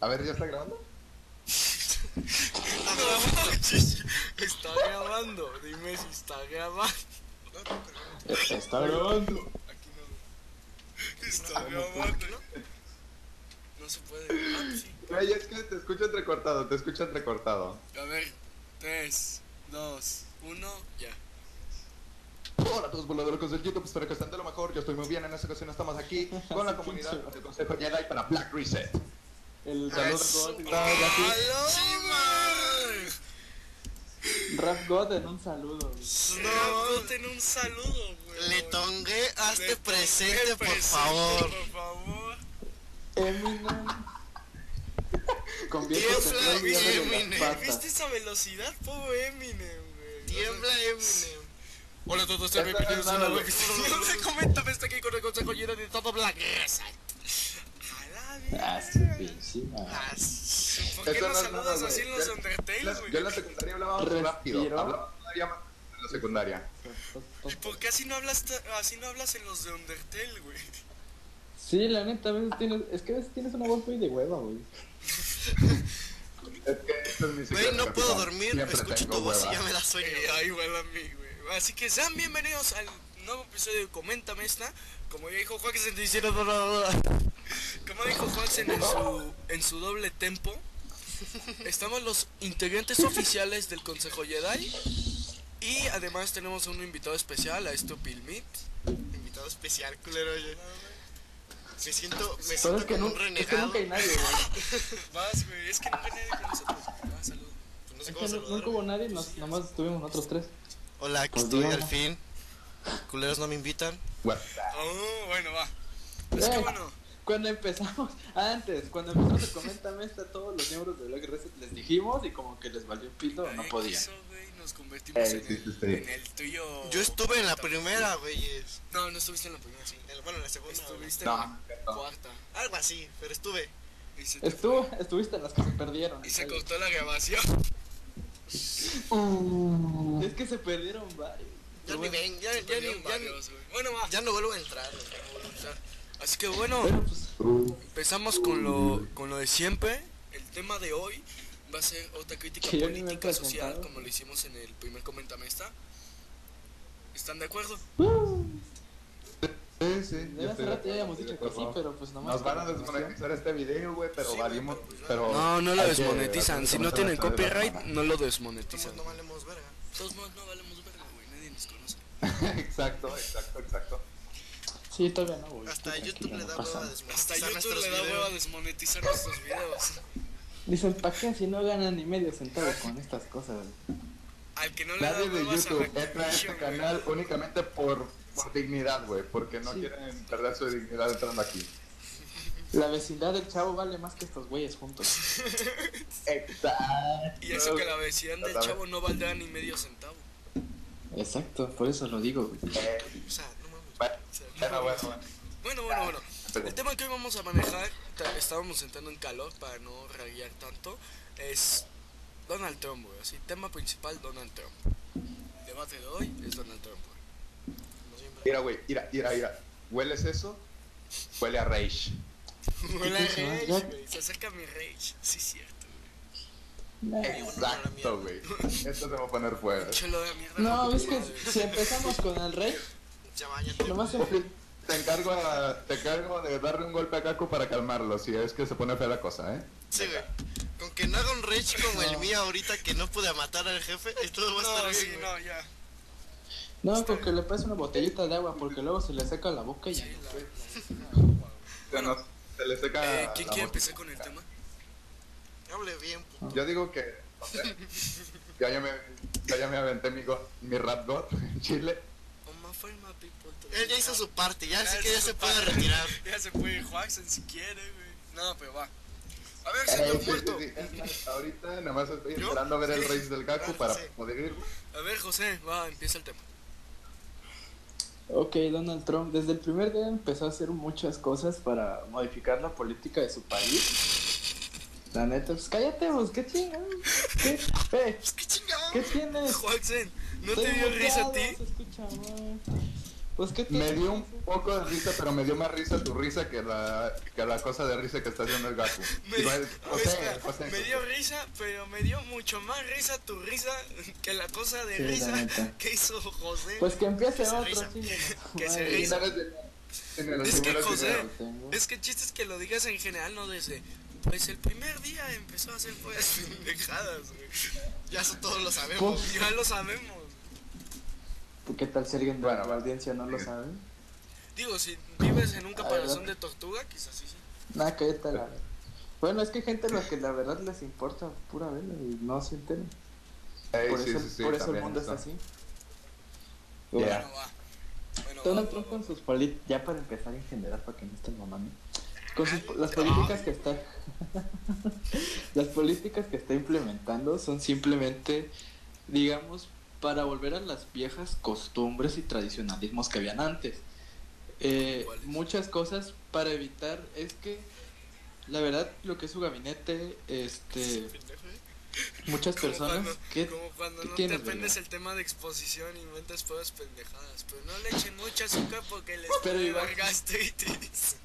A ver, ¿ya está grabando? No manches, está grabando. Dime si está grabando. Está grabando. Aquí no. Está grabando. No se puede. Ah, sí. Es que te escucho entrecortado, te escucho entrecortado. A ver, 3, 2, 1, ya. Hola a todos voladores del YouTube, espero que estén de lo mejor. Yo estoy muy bien, en esta ocasión estamos aquí con la comunidad del Consejo Jedi para Black Reset. El sí, Rap God en un saludo. güey. No, un saludo, güey. Letongue, hazte Le presente, por favor. Por favor. Eminem. Tiembla, en Eminem. ¿Viste esa velocidad? Pobre Eminem, güey. Tiembla Eminem. Hola a todos, sean bienvenidos a una nueva edición de Coméntame, está aquí con el consejo lleno de todo Black Reset. A la Ah, pinche. Ah, ¿Por qué no saludas güey. así en los Yo- Undertale, Yo güey? en la secundaria hablaba más rápido, hablaba todavía más en la secundaria. ¿Y por qué así no hablas, ta- así no hablas en los de Undertale, güey? Sí, la neta, a veces tienes. Es que a veces tienes una voz muy de hueva, güey. Es que esto es mi Güey, no puedo dormir, escucho tu voz y ya me da sueño. Ay, igual a mí, güey. Así que sean bienvenidos al nuevo episodio de Coméntame esta. Como ya dijo hicieron... Como dijo Juan en su, en su doble tempo, estamos los integrantes oficiales del Consejo Jedi. Y además tenemos un invitado especial a Stupid Meat. Invitado especial, culero. oye. Me siento, me siento es que, como no, un es que renegado. nunca hay nadie, güey. Vas, güey, es que nunca nadie con nosotros. Ah, salud. Pues no sé Es cómo que saludar, nunca hubo nadie, nos, nomás estuvimos nosotros tres. Hola, aquí Pues estoy al fin. Culeros no me invitan. Bueno, Oh, bueno, va. Es que bueno, Cuando empezamos, antes, cuando empezamos a Coméntame esta, todos los miembros de Black Reset les dijimos y como que les valió pito, no podían. quiso, güey, nos convertimos Eh, en, sí, el, sí, sí. en el tuyo. Yo estuve en la primera, güeyes. No, no estuviste en la primera, sí. El- Bueno, en la segunda. Estuviste No, en la no. cuarta. Algo así, pero estuve. Estuvo, estuviste en las que se perdieron. y se cortó la grabación. Es que se perdieron varios. Ya ni ven, ya, ya, ni, ya, varios. Bueno, va. ya no vuelvo a entrar. güey. O sea, Así que bueno, pues, empezamos con lo, con lo de siempre. El tema de hoy va a ser otra crítica yo política social, como lo hicimos en el primer Coméntame esta. ¿Están de acuerdo? sí, sí. yo de estoy hace rato ya habíamos dicho que sí, pero pues nomás. Nos van a desmonetizar este video, güey, pero Sí, valimos. pero pues, Pero No, no lo hay que desmonetizan. Si no tienen copyright, no lo desmonetizan. no valemos verga. Todos modos, no valemos verga, güey. Nadie nos conoce. exacto, exacto, exacto. Sí, todavía no, güey. Hasta YouTube le da hueva. Hasta YouTube le da hueva a videos. desmonetizar nuestros videos. Dicen, ¿para qué si no ganan ni medio centavo con estas cosas? Al que no le da Nadie de YouTube entra a este canal únicamente por, por dignidad, güey, porque no Sí. quieren perder su dignidad entrando aquí. La vecindad del chavo vale más que estos güeyes juntos. Exacto. Y eso que la vecindad del chavo no valdrá ni medio centavo. Exacto, por eso lo digo, güey. Eh, O sea, no mames. bueno, bueno, bueno, bueno. Bueno, bueno, El tema que hoy vamos a manejar, estábamos entrando en calor para no raguear tanto, es Donald Trump, güey. Así, tema principal, Donald Trump. El debate de hoy es Donald Trump, güey. Siempre. Mira, güey, mira, mira, mira. ¿Hueles eso? Huele a rage. Huele a rage, Ya- güey. Se acerca mi rage. Sí. Nah. Exacto, güey. Esto se va a poner fuera. No, es que si empezamos con el rey, Ya bañate. nomás. Te encargo, a- te encargo de darle un golpe a Kaku para calmarlo, si es que se pone fea la cosa, ¿eh? Sí, güey. Con que no haga un rage como el mío ahorita que no pude matar al jefe, todo va a estar No, bien, no, ya. No, porque le pones una botellita de agua, porque luego se le seca la boca y ya. Sí, no la- puede. Se, le seca. Eh, ¿Quién quiere empezar con el tema? Hable bien, puto. Yo digo que. no sé, ya, ya, me, ya, ya me aventé mi, go- mi rap god en Chile. Él ya hizo su parte, ya así que ya se puede parte. retirar. Ya se puede Juansen si quiere, güey. No, pero va. A ver, Eh, señor sí, muerto. sí. Ahorita nada más estoy ¿Yo? esperando a ver el race del Kaku Ah, para poder ir. A ver, José, va, empieza el tema. Ok, Donald Trump desde el primer día empezó a hacer muchas cosas para modificar la política de su país. La neta, pues cállate, pues, qué chingado. ¿Qué, eh, Pues qué chingado. ¿qué tienes? Juansen, ¿no Estoy te dio risa a ti? Pues qué te Me dio un poco de risa, pero me dio más risa tu risa que la, que la cosa de risa que está haciendo el Gaku. Me, Igual, José, espera, José, me dio risa, pero me dio mucho más risa tu risa que la cosa de Sí, risa que hizo José. Pues que empiece Que se otro, risa. Que se risa. Es que José, es que el chiste es que lo digas en general, no desde. Pues el primer día empezó a hacer pues pendejadas, güey. Ya eso todos lo sabemos. Ya lo sabemos. ¿Qué tal si alguien de Bueno, la audiencia no lo sabe? Digo, si vives en un caparazón de tortuga, quizás sí, sí. Nada, cállate la... Bueno, es que hay gente a la que la verdad les importa pura vela y no se enteran. Por sí, eso, sí, sí, por eso el mundo está así. Ya. Bueno, va. Bueno, Donald va, Trump va, con sus políticas, ya para empezar en general, para que no estén mamando, con sus, las políticas que está, las políticas que está implementando son simplemente, digamos, para volver a las viejas costumbres y tradicionalismos que habían antes. Eh, muchas cosas para evitar, es que, la verdad, lo que es su gabinete, este, ¿eh? muchas personas cuando, que como cuando ¿qué no te aprendes el tema de exposición y inventas puras pendejadas. Pero no le echen mucho azúcar porque les Pero dar gastritis.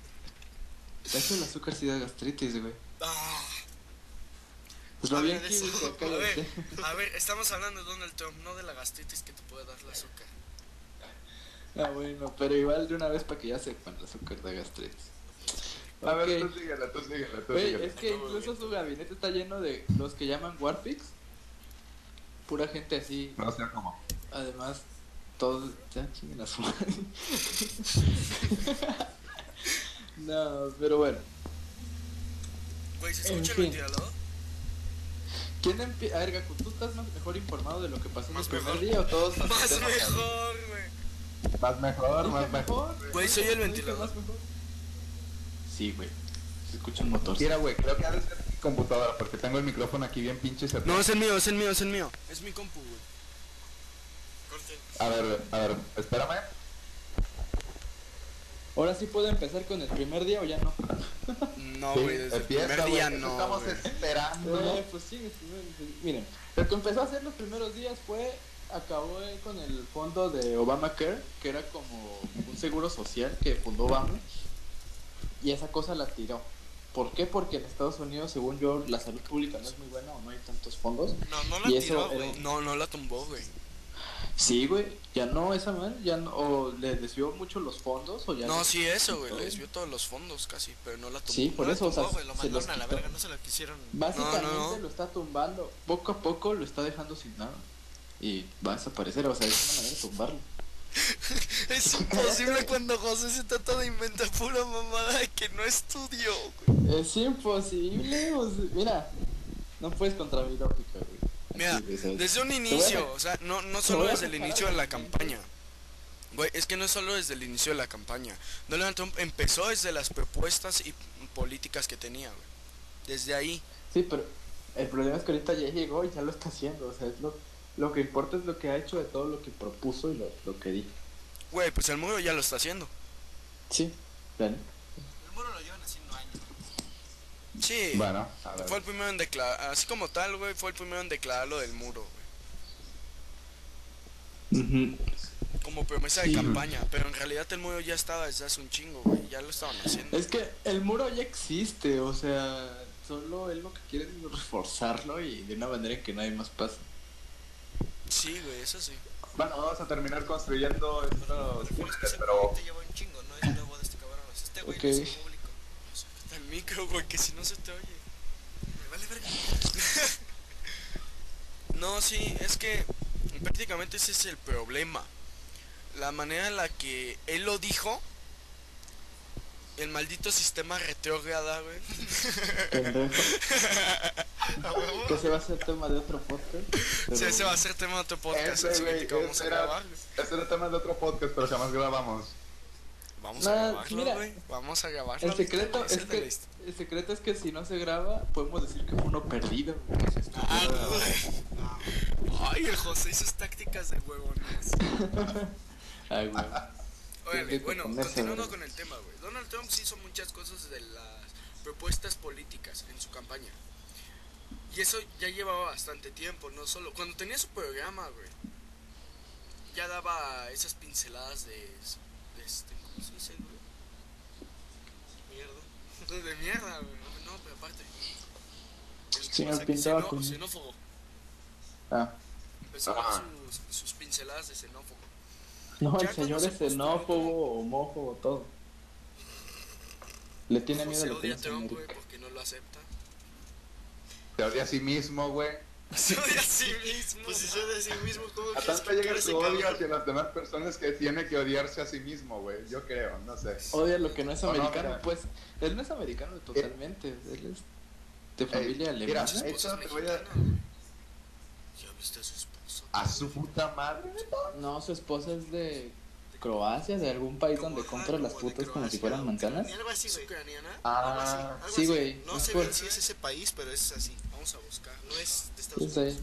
De hecho el azúcar sí da gastritis, güey. Ah, Pues lo aquí, eso. güey, a ver, a ver, estamos hablando de Donald Trump, no de la gastritis que te puede dar el azúcar. Ah, bueno, pero igual de una vez para que ya sepan el azúcar da gastritis. A ver, Ok. tú síguela, tú síguela, tú Güey, síguela. es que incluso su gabinete está lleno de los que llaman Warpix. Pura gente así. No sé cómo. Además, todos. Ya chinguen a su madre. no, pero bueno. Güey, ¿se En escucha el fin. ventilador? ¿Quién empieza? A ver, Gaku, ¿tú estás más mejor informado de lo que pasó en el primer mejor. día o todos Más mejor, güey. Más mejor, ¿Dije más mejor. Güey, soy el ¿Dije ventilador. más mejor? Sí, güey. Se escucha un motor. Mira, güey, creo que ha de ser mi computadora porque tengo el micrófono aquí bien pinche cerrado. No, es el mío, es el mío, es el mío. Es mi compu, güey. Corte. A ver, a ver, espérame. Ahora sí puedo empezar con el primer día o ya no. No, Sí, güey, desde el primer día no. Estamos esperando. Eh, pues sí, miren, lo que empezó a hacer los primeros días fue, acabó con el fondo de Obamacare, que era como un seguro social que fundó Obama, y esa cosa la tiró. ¿Por qué? Porque en Estados Unidos, según yo, la salud pública no es muy buena o no hay tantos fondos. No, no la Y tiró, era- güey. No, no la tumbó, güey. Sí, güey, ya no, esa man, ya no, o le desvió mucho los fondos, o ya No, sí, eso, güey. Les vio todos los fondos casi, pero no la tumbó. Sí, por No eso, o sea, tumbó, güey, lo se los mandaron a la quitó. verga, no se la quisieron. Básicamente No, no, no. lo está tumbando. Poco a poco lo está dejando sin nada. Y va a desaparecer. O sea, es una manera de tumbarlo. Es imposible cuando José se trata de inventar pura mamada que no estudió, güey. Es imposible. o sea, mira, no puedes contra mi lógica, güey. Mira, desde un inicio, o sea, no, no solo desde el inicio de la campaña. Güey, es que no es solo desde el inicio de la campaña. Donald Trump empezó desde las propuestas y políticas que tenía, güey. Desde ahí. Sí, pero el problema es que ahorita ya llegó y ya lo está haciendo. O sea, es lo, lo que importa es lo que ha hecho de todo lo que propuso y lo, lo que dijo. Güey, pues el muro ya lo está haciendo. Sí, claro. El muro lo llevan haciendo años. Sí. Bueno, a ver. Fue el primero en declarar, así como tal, güey, fue el primero en declarar lo del muro, güey. Como promesa de campaña, pero en realidad el muro ya estaba desde hace un chingo, güey, ya lo estaban haciendo. Es que el muro ya existe. O sea, solo él lo que quiere es reforzarlo y de una manera en que nadie más pase. Sí, güey, eso sí. Bueno, vamos a terminar construyendo estos Es pero lleva un chingo, no es nuevo de este cabrón. es Este güey Ok. no es público. Está el micro, güey, que si no se te oye. Me vale verga. No, sí, es que prácticamente ese es el problema. La manera en la que él lo dijo, el maldito sistema retrógrada, güey. Que ese va a ser tema de otro podcast. pero- Sí, ese va a ser tema de otro podcast, Ese, el siguiente güey, que vamos a grabar. ese era tema de otro podcast, pero jamás grabamos. Vamos a grabarlo, güey. Vamos a grabarlo. El secreto es de que el secreto es que si no se graba podemos decir que fue uno perdido. Ah, güey. Ay, el José y sus tácticas de huevones. Ay, güey. Órale, bueno, continuando con el tema, güey. Donald Trump sí hizo muchas cosas de las propuestas políticas en su campaña. Y eso ya llevaba bastante tiempo, no solo. Cuando tenía su programa, güey, ya daba esas pinceladas de este, ¿cómo se dice, güey? Mierda. De mierda, güey. No, pero aparte. El Señor o xenó- Acuña. xenófobo. Ah. Empezó a Ajá. dar sus, sus pinceladas de xenófobo. No, Ya el señor es se xenófobo, homófobo, todo. Le tiene miedo a Se lo que odia a es Trump, güey, porque no lo acepta. Se odia a sí mismo, güey. Se odia a sí mismo. Pues si de sí mismo, ¿cómo A tanto llega su odio cabrón? hacia las demás personas que tiene que odiarse a sí mismo, güey. Yo creo, no sé. Odia lo que no es no, americano, pues. Él no es americano totalmente. Él es de familia Ey, mira, alemana. Eso te voy a-. Ya viste a su esposa. A su puta madre. No, su esposa es de Croacia, de algún país Como donde compras las putas como si fueran manzanas. Algo así, ¿Es güey. ucraniana? Algo así, Ah, algo sí, güey. No sé bien si es ese país, pero es así. Vamos a buscar. No es de Estados Sí, Unidos.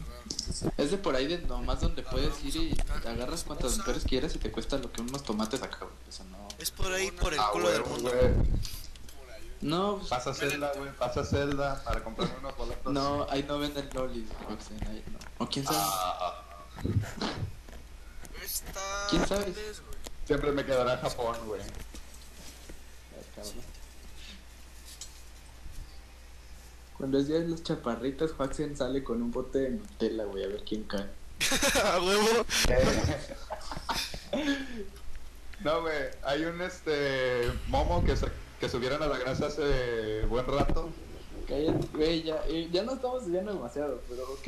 sí. Es de por ahí de nomás donde Ah, puedes ir a y agarras cuantas a- mujeres quieras y te cuesta lo que unos tomates acá, güey. O sea, no. Es por ahí, por el Ah, culo del mundo. güey. No, Pasa Zelda, güey. Pasa Zelda para comprarme unos boletos. no, ahí no venden lolis, Roxanne, ahí no. O quién sabe. Ah, Está... ¿Quién sabe? siempre me quedará Japón, güey. Ay, cabrón. Cuando es día de los chaparritas, Joaxen sale con un bote de Nutella, güey, a ver quién cae. A huevo. No, güey. Hay un este momo que, se, que subieron a la grasa hace buen rato. Cállate, güey, ya, eh, ya no estamos desviando demasiado, pero ok.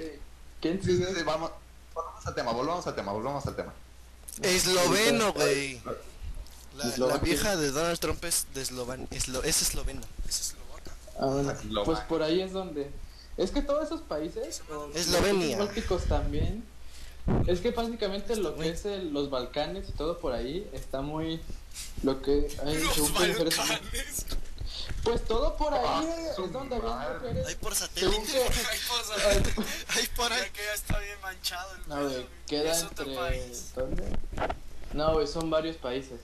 ¿Quién Sí, sí, sí, vamos. Volvamos al tema, volvamos al tema, volvamos al tema. Esloveno, güey. La, vieja de Donald Trump es de Eslovan, eslo, es esloveno. Es eslovaca. Ah, bueno, pues por ahí es donde. Es que todos esos países, los Eslovenia. bálticos también. Es que básicamente lo que es el- los Balcanes y todo por ahí está muy. Lo que. Ay, Los según qué mujeres- Balcanes. Pues todo por ahí Ah, es donde había madre. mujeres. Hay por Según satélite. que. Ay, cosa. Ay, Hay por ahí. Que ya está bien manchado el No, güey, queda entre. país. ¿Dónde? No, güey, son varios países.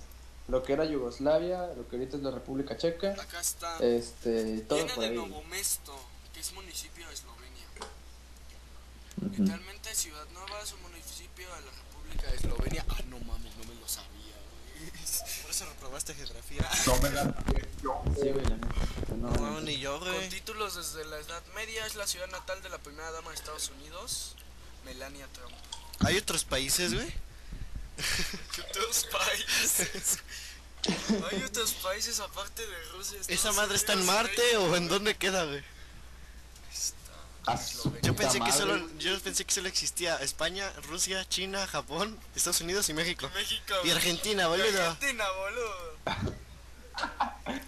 Lo que era Yugoslavia, lo que ahorita es la República Checa, Acá está. este, todo Viene por de ahí. Novo Mesto, que es municipio de Eslovenia. Ujú. Literalmente Ciudad Nueva es un municipio de la República de Eslovenia. Ah, no mames, no me lo sabía, güey. Por eso reprobaste geografía. No me la yo. Sí, güey, la neta. No, No, mames, ni yo, Con güey. títulos desde la Edad Media es la ciudad natal de la primera dama de Estados Unidos, Melania Trump. Hay otros países, güey. Hay otros países aparte de Rusia. ¿Esa madre está en Marte o en dónde queda, güey? Yo pensé que solo, yo pensé que solo existía España, Rusia, China, Japón, Estados Unidos y México. México. Y Argentina, boludo. Argentina, boludo.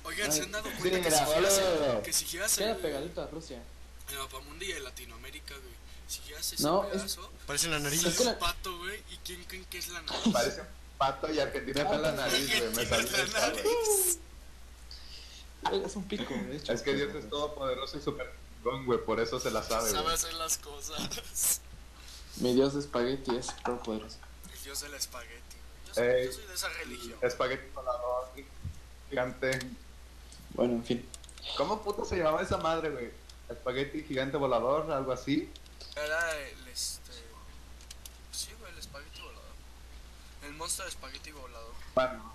Oigan, ¿se han dado Sí, cuenta que, mira, si giras boludo. el, que si giras Queda el, pegadito a Rusia. el mapamundi de Latinoamérica, güey? Si ese No, es- pedazo, Parece una nariz. Es que es la- un pato, güey. ¿Y quién creen que es la nariz? Parece un pato y Argentina está en la nariz, güey. Me salió es la nariz. Es un pico, de hecho. Es que Dios es todopoderoso y súper chingón, güey. Por eso se la sabe, Sabe güey. hacer las cosas. Mi dios de espagueti es todopoderoso. El dios del espagueti. güey. Yo soy, Ey. yo soy de esa religión. Espagueti volador, gigante. Bueno, en fin. ¿Cómo puto se llamaba esa madre, güey? Espagueti gigante volador, algo así. Era el este. Sí, güey, el espagueti volador. El monstruo de espagueti volador. Bueno,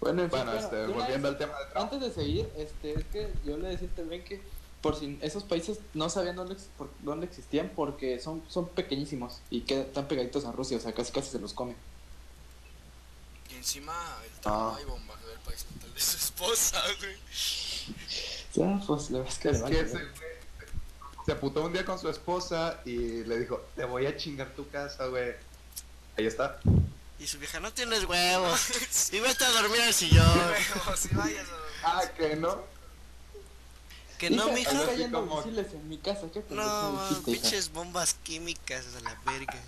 Bueno, en fin. bueno, este, volviendo vez, al tema de Trump. Antes de seguir, este, es que yo le decía también que por si esos países no sabían dónde, ex- por- dónde existían porque son, son pequeñísimos y quedan tan pegaditos a Rusia, o sea, casi casi se los comen. Y encima el tamaño Ah. y bombardeó el país natal de su esposa, güey. Ya, pues la verdad es que, le Es vale, que ese güey se putó un día con su esposa y le dijo, te voy a chingar tu casa, güey. Ahí está. Y su vieja, no tienes huevos. Y vete a dormir al sillón. Pero si vayas a dormir. Ah, que no. Que no, Hija, mija. Cayendo como- misiles en mi casa, ¿qué No, man, dijiste, hija? pinches bombas químicas a la verga.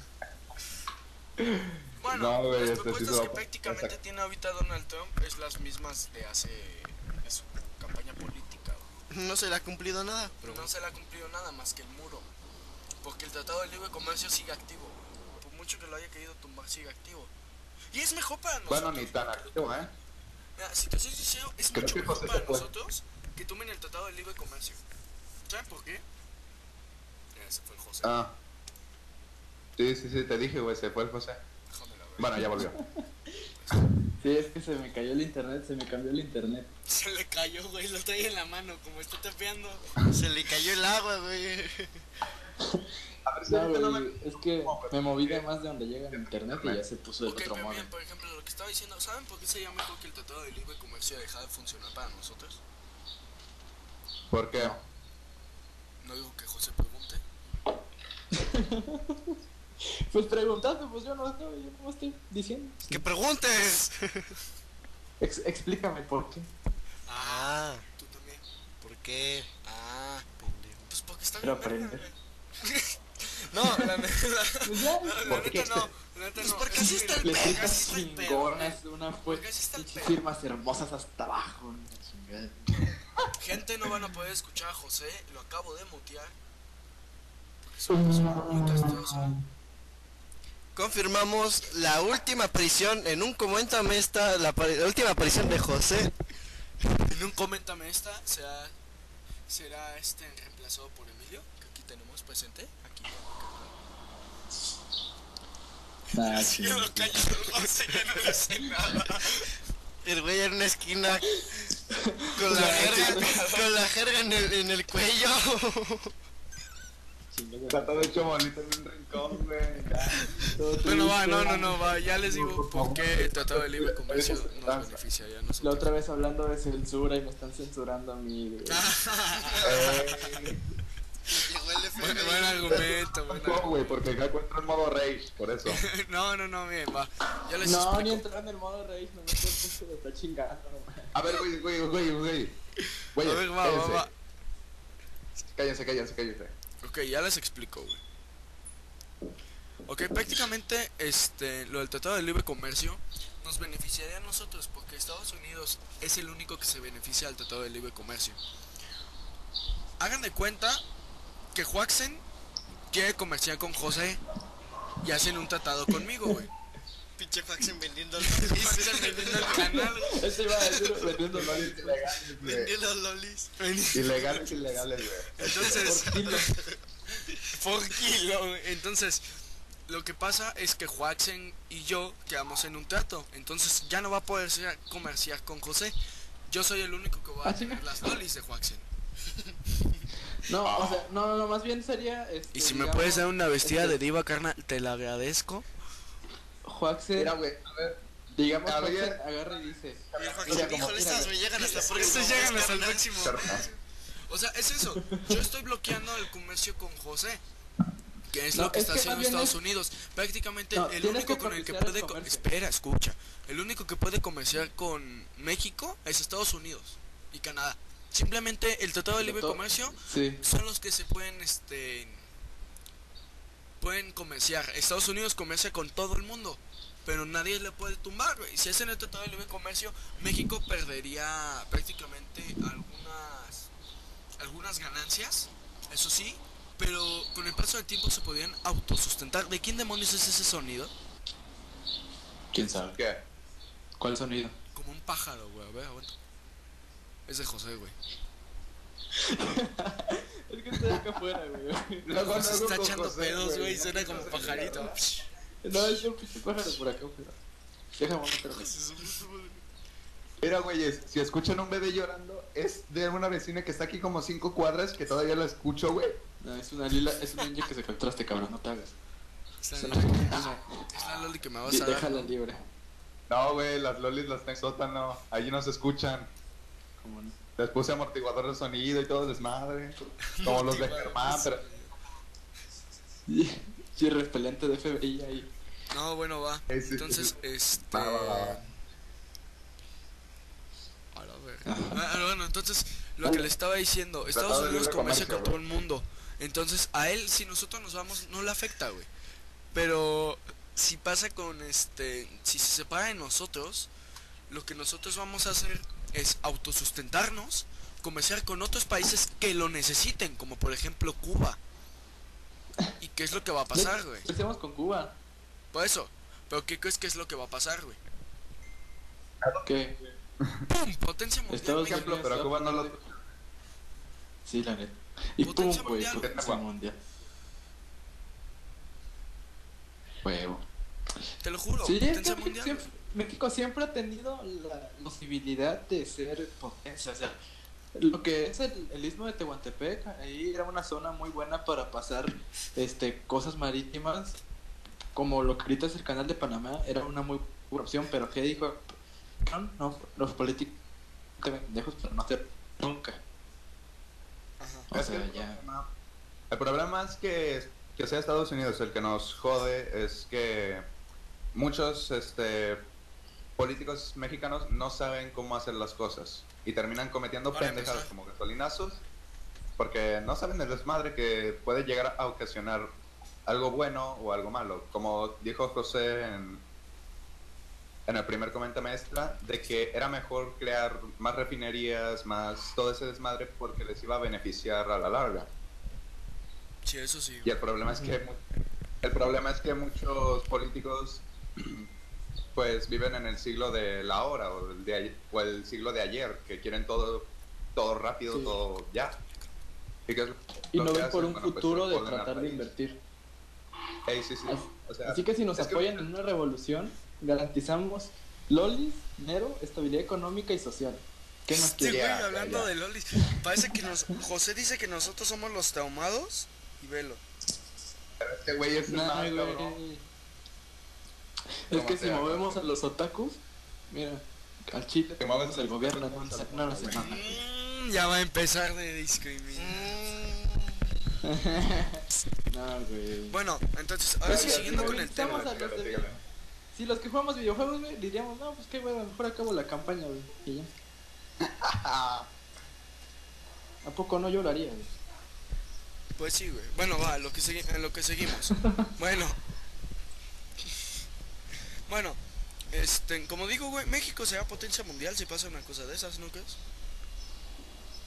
Bueno, No, güey, las este propuestas que prácticamente tiene ahorita Donald Trump es las mismas de hace de su campaña política. güey. No se le ha cumplido nada, pero No se le ha cumplido nada más que el muro. Porque el Tratado de Libre Comercio sigue activo. Por mucho que lo haya querido tumbar, sigue activo. Y es mejor para nosotros. Bueno, ni tan activo, ¿eh? Mira, si te soy sincero, es Creo mucho mejor para nosotros que tomen el Tratado de Libre Comercio. ¿Saben por qué? Ya, Ese fue el José. Ah. Sí, sí, sí, te dije, güey, se fue el José. Déjame la ver. Bueno, ya volvió. Sí, es que se me cayó el internet, se me cambió el internet. Se le cayó, güey, lo trae en la mano, como está tapeando. Se le cayó el agua, güey. A ver si No, me... es que me moví de más de donde llega el internet y ya se puso del Ok, otro modo. bien, por ejemplo, lo que estaba diciendo, ¿saben por qué se llama que el Tratado de Libre Comercio deja de funcionar para nosotros? ¿Por qué? No digo que José pregunte. Pues preguntando, pues yo no sé, yo no estoy diciendo. ¡Que preguntes! Ex- explícame por qué. Ah, Tú también. ¿por qué? Ah, pendejo. Pues porque está Quiero bien. aprender. No, la neta, Pues ya, la, la ¿Por qué neta no. La neta Pues no. porque es así está el pedo, sientas así está el pedo, chingonas, una pues Porque así está el pedo. firmas hermosas hasta abajo. Gente no van a poder escuchar a José, lo acabo de mutear. Porque es una persona muy castrosa. Confirmamos la última aparición en un coméntame esta, la, última aparición de José. En un coméntame esta será, será este reemplazado por Emilio, que aquí tenemos presente. Aquí. Sí, José, ya no dice nada. El güey en una esquina con la jerga, con la jerga en el, en el cuello. Está todo hecho bonito en un rincón, güey. ya. Bueno, va, no, no, no, va, ya les digo por qué el Tratado de Libre Comercio nos beneficiaría a La nosotros. otra vez hablando de censura y me están censurando a mí. güey. El Buen, argumento, buen no, güey, porque acá encuentro en modo rage, por eso. No, no, no, bien, va. Ya les No, ni entrar en el modo rage, no me me está chingando. güey. A ver, güey, güey, güey, güey. A ver, va, va, cállense. va. Cállense, cállense, cállense. Ok, ya les explico, güey. Ok, prácticamente este, lo del Tratado de Libre Comercio nos beneficiaría a nosotros porque Estados Unidos es el único que se beneficia del Tratado de Libre Comercio. Hagan de cuenta que Huaxen quiere comerciar con José y hacen un tratado conmigo, güey. Pinche Faxen vendiendo Huaxen vendiendo el canal. Eso iba a decir vendiendo Lolis ilegales. Vendiendo lolis. Ilegales, ilegales, güey. Entonces, por kilo. por kilo. Entonces, lo que pasa es que Huaxen y yo quedamos en un trato. Entonces ya no va a poder ser- comerciar con José. Yo soy el único que va a tener las lolis de Huaxen. No, o sea, no, no, más bien sería. Este, Y si me digamos, puedes dar una vestida este, de diva, carnal, te la agradezco. Juaxen, Mira, güey, a ver. digamos, a ver, Juaxen agarra y dice: híjole, estas me llegan hasta el próximo. Estos llegan mes, hasta el carnal". próximo. Carnal. O sea, es eso. Yo estoy bloqueando el comercio con José. Que es No, lo que es está que haciendo Estados es- Unidos. Prácticamente No, el único con el que el puede... co-. Espera, escucha. El único que puede comerciar con México es Estados Unidos y Canadá. Simplemente el Tratado de Libre Comercio Sí. son los que se pueden, este... Pueden comerciar. Estados Unidos comercia con todo el mundo. Pero nadie le puede tumbar, güey. Si hacen el Tratado de Libre Comercio, México perdería prácticamente algunas algunas ganancias, eso sí, pero con el paso del tiempo se podían autosustentar. ¿De quién demonios es ese sonido? ¿Quién sabe? ¿Qué? ¿Cuál sonido? Como un pájaro, güey. A ver, aguanta. Es de José, güey. Es que estoy acá afuera, güey. Luego, luego está echando José, pedos, güey, y suena como pajarito. No, es un pinche pájaro por acá afuera. Déjame. Mira, güeyes, si escuchan un bebé llorando, es de una vecina que está aquí como cinco cuadras que todavía la escucho, güey. No, es una lila, es una niña que se contraste, cabrón, no te hagas. Es la, una- es la loli que me vas a dar. Déjala ¿no? libre. No, güey, las lolis las tengo en sótano. Allí no se escuchan. Como no. Les puse amortiguador de sonido y todo desmadre. Como los de Germán, pero... Sí, repelente de FBI ahí. No, bueno, va. Entonces, este. Va, va, va, va. A la verga. Ajá. Ah, bueno, entonces, lo que le estaba diciendo, Estados Unidos comercia con todo el mundo. Entonces, a él, si nosotros nos vamos, no le afecta, güey. Pero, si pasa con este. Si se separa de nosotros, lo que nosotros vamos a hacer es autosustentarnos, comerciar con otros países que lo necesiten, como por ejemplo Cuba. ¿Y qué es lo que va a pasar, güey? Empecemos con Cuba. Por eso. ¿Pero qué crees que es lo que va a pasar, güey? ¿Qué? ¡Pum! Potencia mundial. Estados ejemplo, pero a Cuba no lo- Sí, la neta. Y pum, Potencia güey, mundial. potencia mundial. Huevo. Te lo juro, Sí, potencia mundial. siempre, México siempre ha tenido la posibilidad de ser potencia. O sea, lo que es el, el istmo de Tehuantepec, ahí era una zona muy buena para pasar este cosas marítimas, como lo que ahorita es el canal de Panamá, era una muy buena opción, pero ¿qué dijo? No, los políticos pendejos para no hacer nunca. Ajá. O sea, el ya. problema- El problema es que, que sea Estados Unidos el que nos jode, es que muchos este, políticos mexicanos no saben cómo hacer las cosas y terminan cometiendo pendejadas como gasolinazos porque no saben el desmadre que puede llegar a ocasionar algo bueno o algo malo. Como dijo José en, en el primer comentario maestra, de que era mejor crear más refinerías, más todo ese desmadre porque les iba a beneficiar a la larga. Sí, eso sí. Y el problema es que el problema es que muchos políticos pues viven en el siglo de la hora o el, de ayer- o el siglo de ayer, que quieren todo todo rápido, Sí. todo ya. ¿Y, qué es Y no que ven por un Bueno, pues, futuro de tratar de invertir. Ey, sí, sí. Así- O sea, Así que si nos que- apoyan en una revolución, garantizamos lolis, dinero, estabilidad económica y social. ¿Qué más Este güey hablando ya. de lolis. Parece que nos. José dice que nosotros somos los traumados. Y velo. Este güey es un Nah, mal, güey. cabrón. Es que si sea, movemos a los otakus, mira, al chile Que mueves movemos el gobierno. No, al- no, no, sé, no. Mm, ya va a empezar de discriminar. No, güey. Bueno, entonces, ahora sí, siguiendo con el tema. A los de-. Si los que jugamos videojuegos, güey, diríamos, no, pues qué güey, mejor acabo la campaña, güey. Y ya. ¿A poco no lloraría, güey? Pues sí, güey. Bueno, va, lo que en lo que seguimos. bueno. Bueno, este, como digo, güey, México será potencia mundial si pasa una cosa de esas, ¿no crees?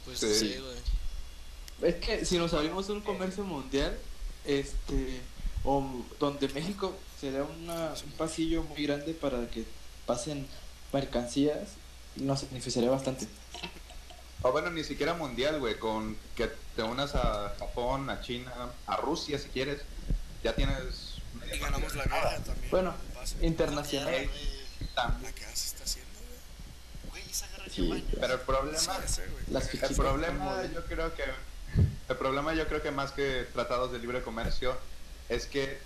Pues Sí. sí, güey. Es que si nos abrimos un comercio mundial, este, o donde México será una, un pasillo muy grande para que pasen mercancías, nos beneficiaría bastante. O bueno, ni siquiera mundial, güey, con que te unas a Japón, a China, a Rusia si quieres, ya tienes... Y ganamos la guerra también. Bueno. Internacional. Que se está haciendo, güey. Güey, esa guerra Sí. Pero el problema. Las el problema yo creo que, el problema yo creo que más que tratados de libre comercio es que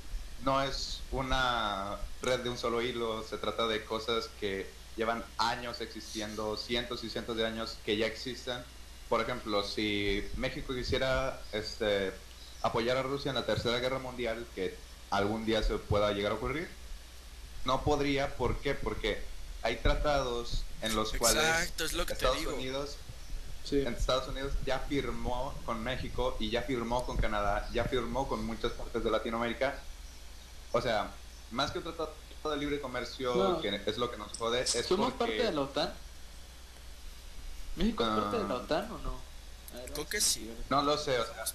no es una red de un solo hilo, se trata de cosas que llevan años existiendo, cientos y cientos de años que ya existen. Por ejemplo, si México quisiera este, apoyar a Rusia en la Tercera Guerra Mundial, que algún día se pueda llegar a ocurrir, no podría, ¿por qué? Porque hay tratados en los cuales Exacto, es lo que te Estados digo. Unidos Sí. en Estados Unidos ya firmó con México y ya firmó con Canadá, ya firmó con muchas partes de Latinoamérica. O sea, más que un tratado de libre comercio, No. que es lo que nos jode, es ¿Somos porque... parte de la OTAN? ¿México es parte de la Ah. OTAN o no? Ver, Creo que sí. No lo sé, o sea,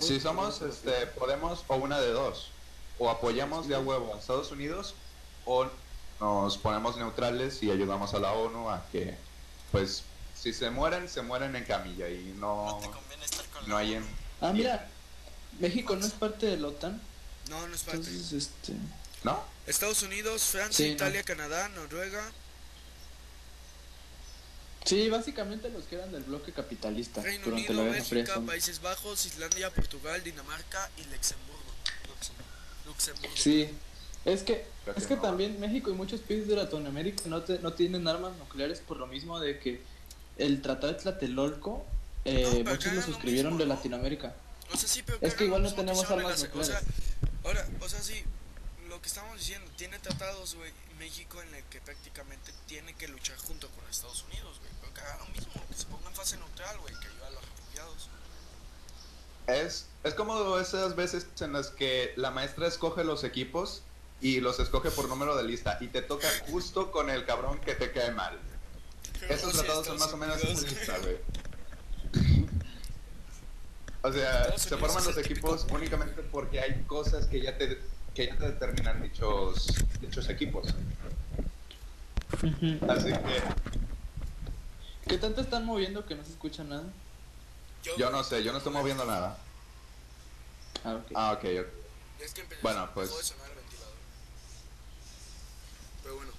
si somos, este, podemos, o una de dos, o apoyamos de a huevo a Estados Unidos, o nos ponemos neutrales y ayudamos a la ONU a que, pues, si se mueren, se mueren en camilla y no, No te conviene estar con no la hay en... Ah, mira, México no es parte de la OTAN, No, no es parte. entonces, este... ¿No? Estados Unidos, Francia, Sí, no. Italia, Canadá, Noruega, Sí, básicamente los que eran del bloque capitalista Reino durante Unido, la Guerra Países Bajos, Islandia, Portugal, Dinamarca y Luxemburgo. Luxem- Luxemburgo. Sí, es que, Creo es que que no. también México y muchos países de Latinoamérica no, te- no tienen armas nucleares por lo mismo de que el Tratado de Tlatelolco, eh, No, muchos lo suscribieron mismo, de ¿no? Latinoamérica. O sea, sí, pero Es que igual no tenemos armas la- nucleares. O sea, ahora, o sea, sí, lo que estamos diciendo, tiene tratados, güey, México en el que prácticamente tiene que luchar junto con Estados Unidos, güey. Pero que hagan lo mismo, que se ponga en fase neutral, güey, que ayuda a los refugiados. Es, es como esas veces en las que la maestra escoge los equipos y los escoge por número de lista y te toca justo con el cabrón que te cae mal. Esos tratados son más o menos lista, güey. O sea, se forman los equipos únicamente porque hay cosas que ya te, que ya te determinan dichos, dichos equipos. Así que ¿Qué tanto están moviendo que no se escucha nada? Yo no sé, yo no estoy moviendo nada. Ah, ok. Ah, ok, ok. Es que empezó, Bueno, pues- dejó de sonar el ventilador. Pero bueno.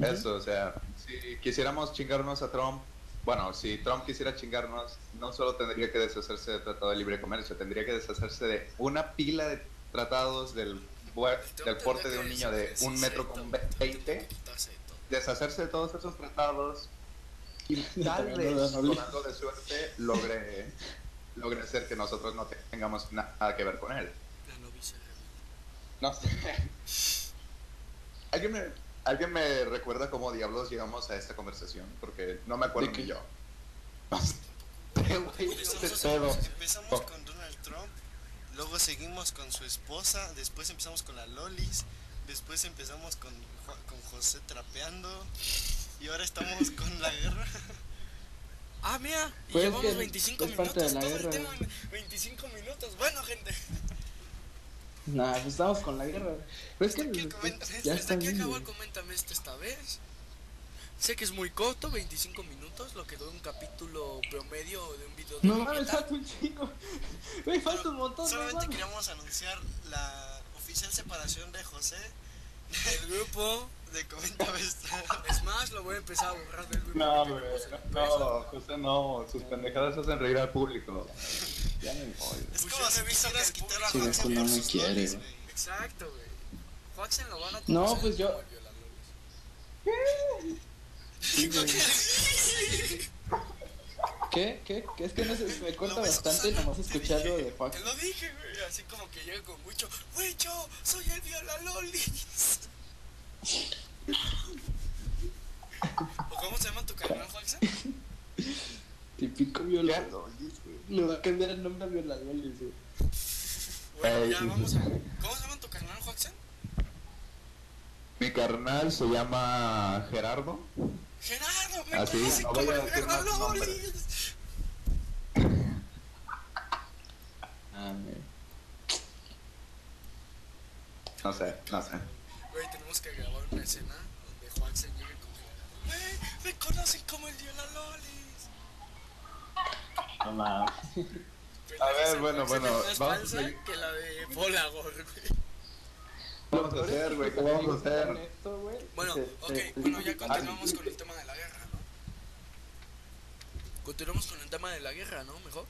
Eso, o sea, si quisiéramos chingarnos a Trump, bueno, si Trump quisiera chingarnos, no solo tendría que deshacerse del Tratado de Libre Comercio, tendría que deshacerse de una pila de tratados del, del porte de un niño de un metro con 20, deshacerse de todos esos tratados y tal vez, con algo de suerte, logre, logre hacer que nosotros no tengamos nada que ver con él. La novicia. No sé. ¿Alguien me, ¿Alguien me recuerda cómo diablos llegamos a esta conversación? Porque no me acuerdo ni yo. Empezamos, empezamos con Donald Trump, luego seguimos con su esposa, después empezamos con la Lolis, después empezamos con, con José trapeando y ahora estamos con la guerra. Ah, mira, y Pues es llevamos que 25 es parte de minutos, la todo el tema en 25 minutos. Bueno, gente, Nah, pues estamos con la guerra. Pero es que Hasta aquí el comentario. ya está aquí bien. acabó el. Coméntame esto esta vez. Sé que es muy corto, 25 minutos, lo que dura un capítulo promedio de un video de No mames, falta un chingo. Güey, falta un montón. Solamente queríamos anunciar la oficial separación de José El grupo, de esto. es más, lo voy a empezar a borrar del grupo. No, güey, no, José, no. Sus pendejadas hacen reír al público. Ya me voy. Es como visto quisieras quitar a Juanse Sí, no me quiere, lolis. Exacto, güey. Joaquín lo van a No, pues yo-. ¿Qué? ¿Qué? ¿Qué? Es que no sé, me ves bastante nomás escucharlo dije. de Juan. Te lo dije, güey, así como que llega con mucho, güey, yo soy el violaloli's. ¿O cómo se llama tu canal, Juanse? Típico violador. Le va a cambiar el nombre a violador, güey. Bueno, ya vamos a... ¿Cómo se llama tu canal, Juanse? Mi carnal se llama Gerardo. Gerardo, me Así, conocen no como voy a el decir más. Ah, me... No sé, no sé. Güey, tenemos que grabar una escena donde Juanse llegue con Güey, me conocen como el violaloli's. No mames. A ver, bueno, bueno, más vamos a que la de Polagor, güey. ¿Qué vamos a hacer, güey? ¿Qué vamos a hacer? Esto, Bueno, se- ok, se- bueno, ya continuamos con el tema de la guerra, ¿no? Continuamos con el tema de la guerra, ¿no? Mejor.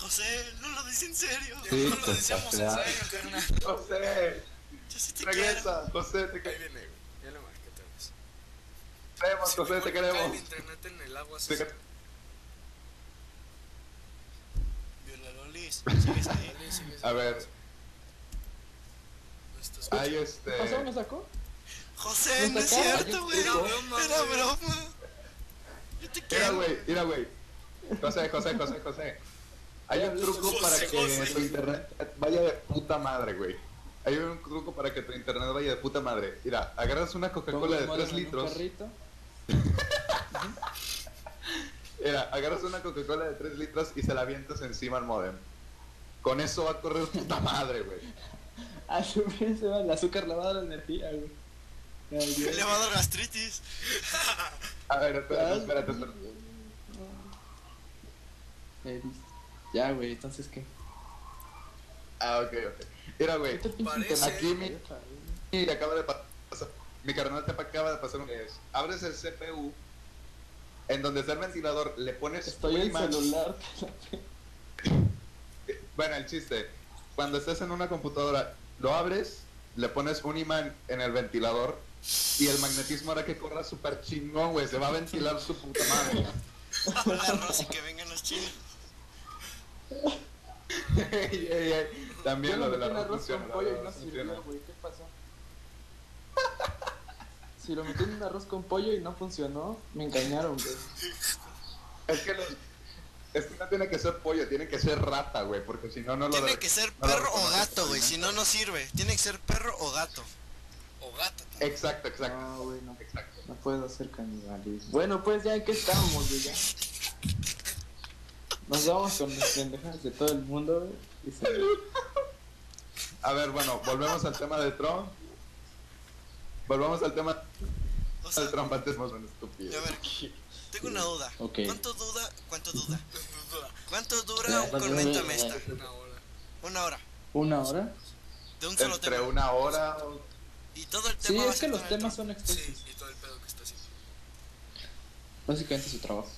José, no lo dices en serio. Sí, no lo pues, decíamos en serio, carnal. José, Yo sí te quiero. regresa. José, te Ahí queremos. viene, güey. Ya le marqué otra vez. José, Si te me queremos. el internet en el agua, Te se- quer- Violalolis, sigues ahí. A ver, escuchando. este. ¿Qué pasó? ¿Me sacó? José, no ¿No es cierto, güey. Era broma, Era güey. broma. Yo te Mira, quiero. güey, mira, güey. José, José, José, José. Hay un truco José, para que José. tu internet vaya de puta madre, güey. Hay un truco para que tu internet vaya de puta madre. Mira, agarras una Coca-Cola de Pongo 3 en un litros. Mira, agarras una Coca-Cola de 3 litros y se la avientas encima al modem. Con eso va a correr puta madre, güey. A su vez se va, el azúcar le va a dar energía, güey. A dar gastritis. A ver, espérate, espérate, espérate. Ya, güey, entonces qué. Ah, ok, ok. Mira, güey. Parece- Aquí mi-. Y acaba de pasar. Mi carnal te acaba de pasar un es. Abres el CPU. En donde está el ventilador, le pones Estoy un en imán. celular. Bueno, el chiste. Cuando estés en una computadora, lo abres, le pones un imán en el ventilador y el magnetismo hará que corra súper chingón, güey. Se va a ventilar su puta madre. Hola, Rosy, que vengan los chinos. Ey, ey, ey. También lo de la metí en arroz funciona, con pollo y no funciona. sirvió, güey. ¿Qué pasó? Si lo metí en un arroz con pollo y no funcionó, me engañaron, güey. Es que, los- es que no tiene que ser pollo, tiene que ser rata, güey, porque si no, no lo... Tiene que ser no perro o gato, güey. Si no, no sirve. Tiene que ser perro o gato. O gata también. Exacto, exacto. No, güey, no, Exacto. no puedo hacer canibalismo. Bueno, pues ya, ¿en qué estamos, güey? Ya. Nos vamos con las pendejas de todo el mundo, y se- A ver, bueno, volvemos al tema de Trump. Volvamos al tema O sea, del Trump antes más un estúpido. a ver, tengo una duda. ¿Cuánto duda? ¿Cuánto duda? ¿Cuánto dura un coméntame esta? Una hora. Una hora. ¿Una hora? De un solo Entre tema. una hora o Y todo el Sí, tema a es que los temas son extensos. Sí, y todo el pedo que está haciendo. Básicamente su trabajo.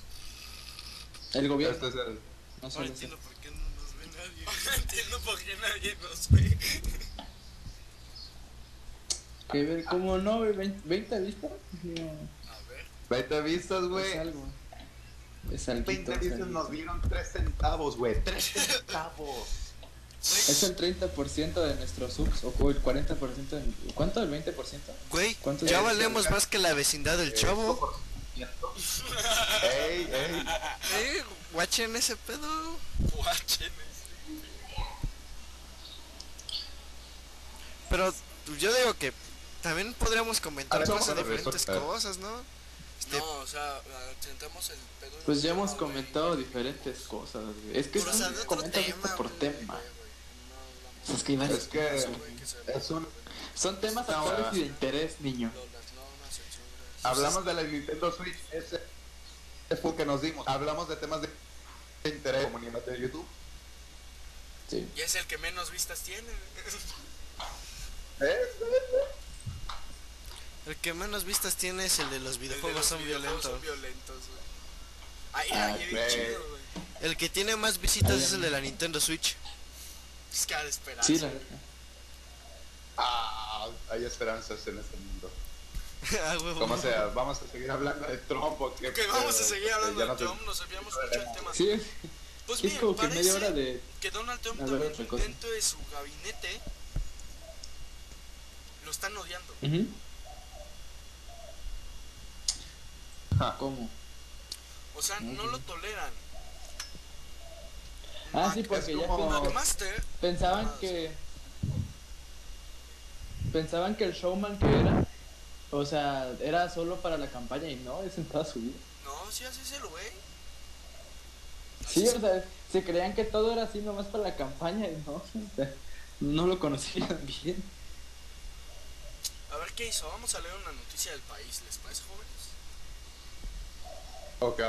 El gobierno. Este es el... No entiendo por qué no nos ve nadie. No entiendo por qué nadie nos ve. Que ver, ¿cómo no? güey? ¿20 20 vistas? No, A ver. 20 vistas, es güey. algo. Es algo. 20 vistas nos dieron 3 centavos, güey. 3 centavos. Es el 30% de nuestros subs, o el 40% de... ¿Cuánto? ¿El 20%? Güey, ¿Cuánto ya es? valemos más que la vecindad del chavo. Ey, ey. Eh, guachen ese pedo. Guachen. Pero yo digo que también podríamos comentar Ahora cosas vamos a de diferentes cosas, ¿no? Este, No, o sea, sentamos el pedo. en Pues ya hemos comentado diferentes cosas, güey. Es que tema, esto por tema. No, Es que hay varios- Es que es un... Son temas No, actuales ah. y de interés, niño de las normas, censuras. Hablamos de la Nintendo Switch. Ese es el que nos dimos. Hablamos de temas de interés. Comunidad de YouTube. Sí. Y es el que menos vistas tiene. El que menos vistas tiene es el de los de videojuegos los son videojuegos violentos. Son violentos, güey. Ay, ay, bien güey. chido. El que tiene más visitas es el de la Nintendo Switch. Es que ha de esperar. Sí, la. Ah, hay esperanzas en este mundo. Ah. Como sea, vamos a seguir hablando de Trump. ¿o qué Ok, vamos a pedo? seguir hablando Ya de. Trump, nos habíamos mucho el tema. Sí, es, Pues es bien, como que parece media hora de... que Donald Trump ver, también dentro de su gabinete lo están odiando. Ujú. Ja. ¿Cómo? O sea, no lo toleran. Ah, Mac- sí, porque ya como- pensaban Ah, que... Pensaban que el showman que era, o sea, era solo para la campaña y no, es en toda su vida. no, sí, así es el güey. Sí, o sea, se creían que todo era así nomás para la campaña y no, o sea, no lo conocían bien. A ver qué hizo. Vamos a leer una noticia del país, ¿les parece, jóvenes? Ok.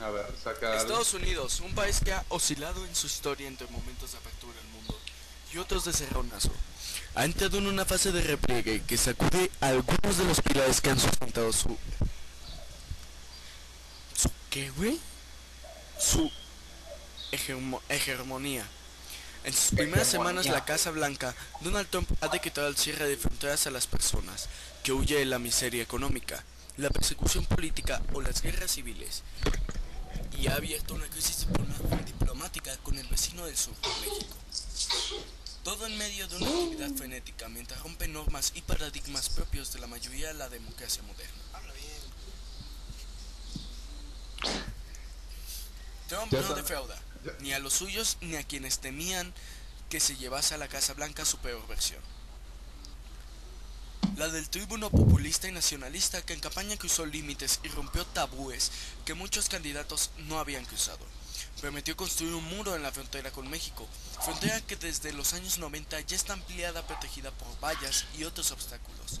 A ver, saca. Estados Unidos, un país que ha oscilado en su historia entre momentos de apertura al mundo y otros de cerronazo, ha entrado en una fase de repliegue que sacude a algunos de los pilares que han sustentado su... ¿Su qué, güey? Su hegemonía. En sus primeras semanas la Casa Blanca, Donald Trump ha decretado el cierre de fronteras a las personas que huye de la miseria económica, la persecución política o las guerras civiles y ha abierto una crisis diplomática con el vecino del sur, México. Todo en medio de una actividad frenética mientras rompe normas y paradigmas propios de la mayoría de la democracia moderna. Habla bien. Trump no defrauda, ni a los suyos ni a quienes temían que se llevase a la Casa Blanca su peor versión. La del tribuno populista y nacionalista que en campaña cruzó límites y rompió tabúes que muchos candidatos no habían cruzado. Prometió construir un muro en la frontera con México, frontera que desde los años 90 ya está ampliada protegida por vallas y otros obstáculos.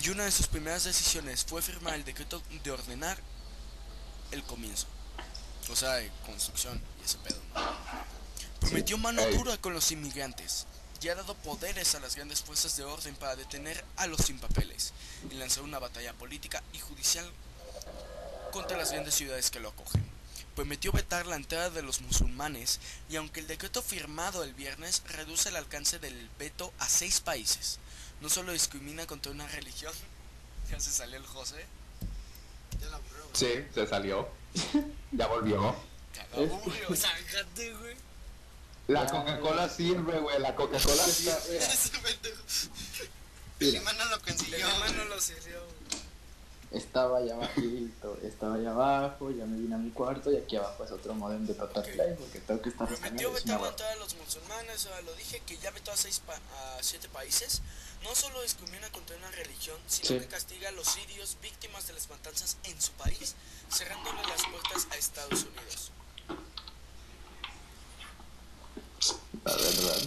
Y una de sus primeras decisiones fue firmar el decreto de ordenar el comienzo. O sea, de construcción y ese pedo. Prometió mano dura con los inmigrantes y ha dado poderes a las grandes fuerzas de orden para detener a los sin papeles y lanzar una batalla política y judicial contra las grandes ciudades que lo acogen. Prometió vetar la entrada de los musulmanes y aunque el decreto firmado el viernes reduce el alcance del veto a seis países, no solo discrimina contra una religión, ya se salió el José, Ya la aburrió, güey. Sí, se salió. ya volvió. cagaburio, sácate, güey. La Coca-Cola sirve, güey. La Coca-Cola sirve. Ese pendejo. El imán no lo consiguió. Hermano lo sirvió. Estaba allá abajito, estaba allá abajo, ya me vine a mi cuarto y aquí abajo es otro modem de Total. Play porque tengo que estar una la hueva. entrada de los musulmanes, o sea, lo dije que ya vetó a, seis pa- a siete países. No solo discrimina contra una religión, sino Sí. que castiga a los sirios víctimas de las matanzas en su país, cerrándole las puertas a Estados Unidos. La verdad.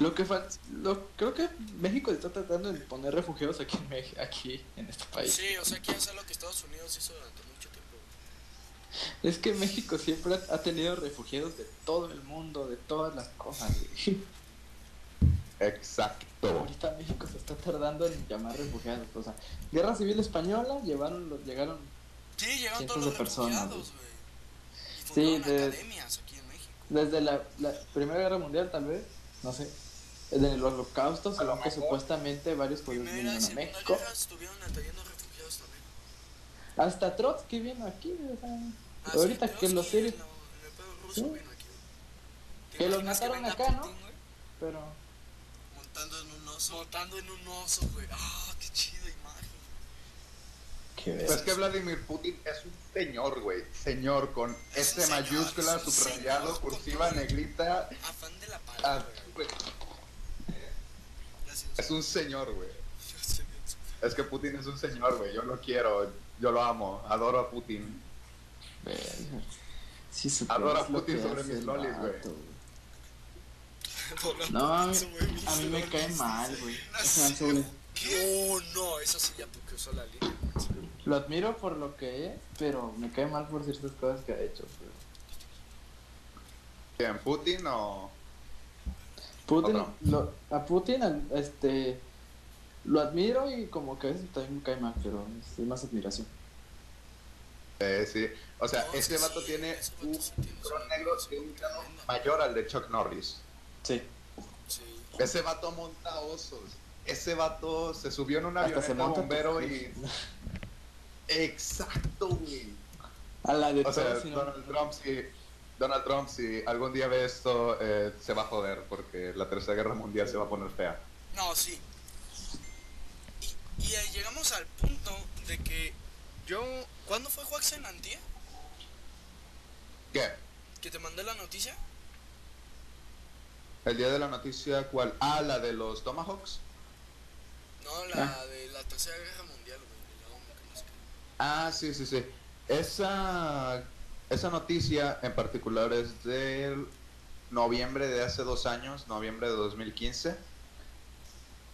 Lo que fal- lo, creo que México está tratando de poner refugiados aquí en, Mex- aquí en este país. Sí, o sea, quiere hacer lo que Estados Unidos hizo durante mucho tiempo. Es que México siempre ha, tenido refugiados de todo el mundo, de todas las cosas. güey. Exacto. Ahorita México se está tardando en llamar refugiados. O sea, Guerra Civil Española llevaron, los- llegaron. Sí, llegaron Cientos todos los de personas, refugiados, güey. Y Sí, de- academias aquí en México. Desde la, la Primera Guerra Mundial, tal vez. No sé. En el holocausto, según que mejor. supuestamente varios judíos vinieron a México. estuvieron atrayendo refugiados también. Hasta Trotsky vino aquí. O sea, Ah, ahorita sí, que los sirios. Sí. vino aquí. ¿Te Que los mataron venga acá, ¿no? Putin, güey? Pero. Montando en un oso. Montando en un oso, güey. Ah, qué chida imagen. Qué Pues es que Vladimir Putin es un señor, güey. Señor con S señor, mayúscula, subrayado, cursiva, negrita. Afán de la ah, palabra. Es un señor, güey. Yo sé bien su- Es que Putin es un señor, güey. Yo lo quiero. Yo lo amo. Adoro a Putin. Sí, Adoro a Putin sobre mis el lolis, güey. No, a mí, a me cae mal, güey. No, no, eso sí ya porque usó la línea. Lo admiro por lo que es, pero me cae mal por ciertas cosas que ha hecho. güey. ¿Quién? ¿Putin o.? Putin, lo, a Putin, este, lo admiro y como que a veces también me cae mal, pero es, es más admiración. Eh, sí. O sea, No, es ese que vato sí, tiene un sí cinturón negro de un mayor al de Chuck Norris. Sí. Sí. Ese vato monta osos. Ese vato se subió en se avioneta monta bombero y. Exacto, güey. A la de O sea, Donald Trump, si, Donald Trump, si algún día ve esto, eh, se va a joder porque la Tercera Guerra Mundial se va a poner fea. No, sí. Y, y ahí llegamos al punto de que yo... ¿Cuándo fue Joaquín Antía? ¿Qué? ¿Que te mandé la noticia? ¿El día de la noticia cuál? Ah, la de los Tomahawks. No, la Ah. de la Tercera Guerra Mundial, güey. de la que. Ah, sí, sí, sí. Esa, esa noticia en particular es del noviembre de hace dos años, noviembre de 2015,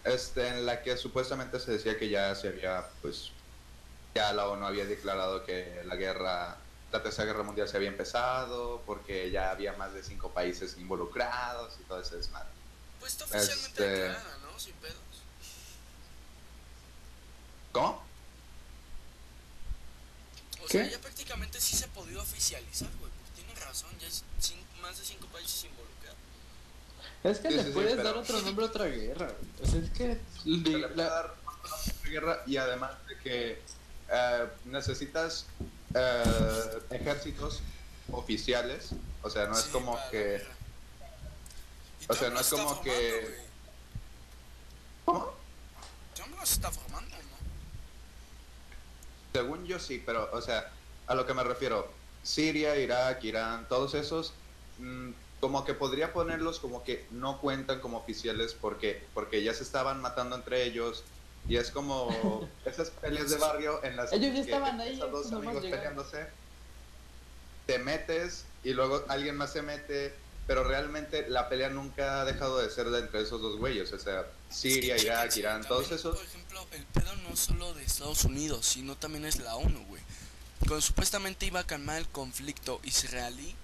este, en la que supuestamente se decía que ya se había, pues, ya la ONU había declarado que la guerra, la tercera guerra mundial se había empezado, porque ya había más de cinco países involucrados y todo ese desmadre. Pues está oficialmente Este- declarada, ¿no? Sin pedos. ¿Cómo? O sea, ¿Qué? ya prácticamente sí se ha podido oficializar, güey. Pues tienes razón, ya es cin- más de cinco países involucrados. Es que Sí, le sí, sí, puedes pero- dar otro nombre a otra guerra. güey. O sea, es que Se le la- dar otra guerra y además de que eh, necesitas eh, ejércitos oficiales, o sea, no es Sí, como que... o sea, no es como formando, que- güey. ¿Cómo? Trump los está formando. Según yo sí, pero, o sea, a lo que me refiero, Siria, Irak, Irán, todos esos, mm, como que podría ponerlos como que no cuentan como oficiales porque, porque ya se estaban matando entre ellos. Y es como esas peleas de barrio en las Ellos ya que estaban ahí, dos amigos peleándose. Te metes y luego alguien más se mete, pero realmente la pelea nunca ha dejado de ser de entre esos dos güeyes. O sea, Siria, Irak, Irán, todos esos. Por ejemplo, el pedo no solo de Estados Unidos, sino también es la ONU, güey. Cuando supuestamente iba a calmar el conflicto israelí,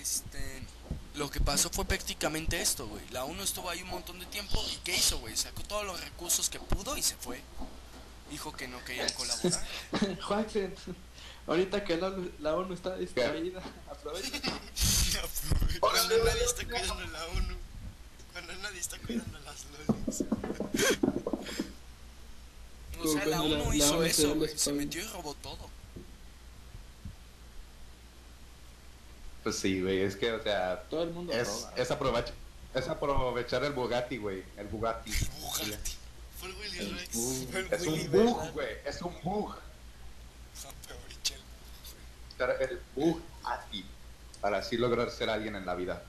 este, lo que pasó fue prácticamente esto, güey. La ONU estuvo ahí un montón de tiempo y ¿qué hizo, güey? Sacó todos los recursos que pudo y se fue. Dijo que no querían colaborar. Joaquín, ahorita que la, la ONU está distraída, aprovecha. Cuando nadie está cuidando la ONU. Cuando nadie está cuidando las lolis. O sea, la Cuando la- ONU la hizo ONU se eso, la güey. Se metió y robó todo. Pues sí, güey, es que, o sea, Todo el mundo es, roba. es, aprovech- es aprovechar el Bugatti, güey, el Bugatti. Bugatti. Fue el Willy El Rex. bug. Fue el Es Willy, un bug, güey, es un bug. Aprovecha el Usar El Bugatti para así lograr ser alguien en la vida.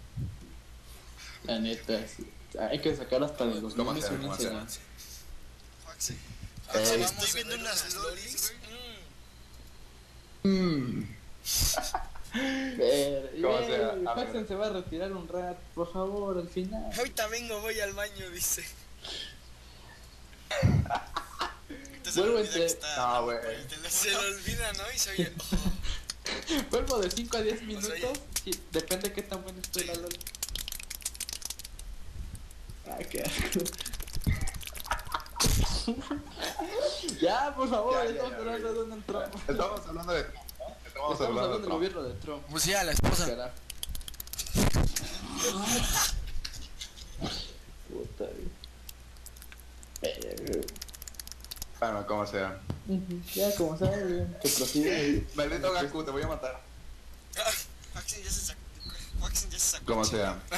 La neta, sí. Hay que sacar hasta de los ¿Cómo memes hacer? una enseñanza. Joaxi. Eh, Estoy viendo unas lolis. Mm. Mm. Ver. Jackson se va a retirar un rat, por favor, al final. Ahorita vengo, voy al baño, dice. Vuelvo entre- está No, güey. Se le olvida, ¿no? Y se oye. oh, Vuelvo de 5 a 10 O sea, minutos. y depende de qué tan buena esté la LOL. Ah, qué asco. ya, por favor, Ya, ya, estamos ya, hablando de Donald Trump. Estamos hablando de Trump. ¿no? Estamos, Estamos hablando hablando de del gobierno de Trump. Pues ya, la esposa. Carajo. Puta. Bueno, como sea. Ya, como güey, que prosigue. Maldito Gaku, te voy a matar. Waxin ya se sacó. Waxin ya se sacó. Como sea.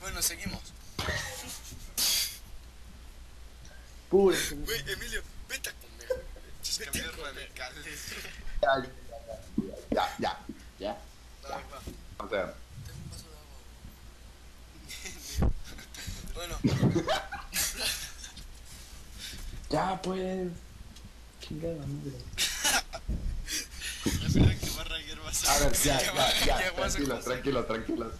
Bueno, seguimos. Puro. Güey, Emilio, vete a comer. Vete a radicales. Ya, ya, ya. Ya. Va, va. O sea, Tengo un vaso de agua. Bueno, Ya, pues. Chingada madre. La verdad que va a ser- a ver, ya, Ya ya, Tranquilos, tranquilos, tranquilos.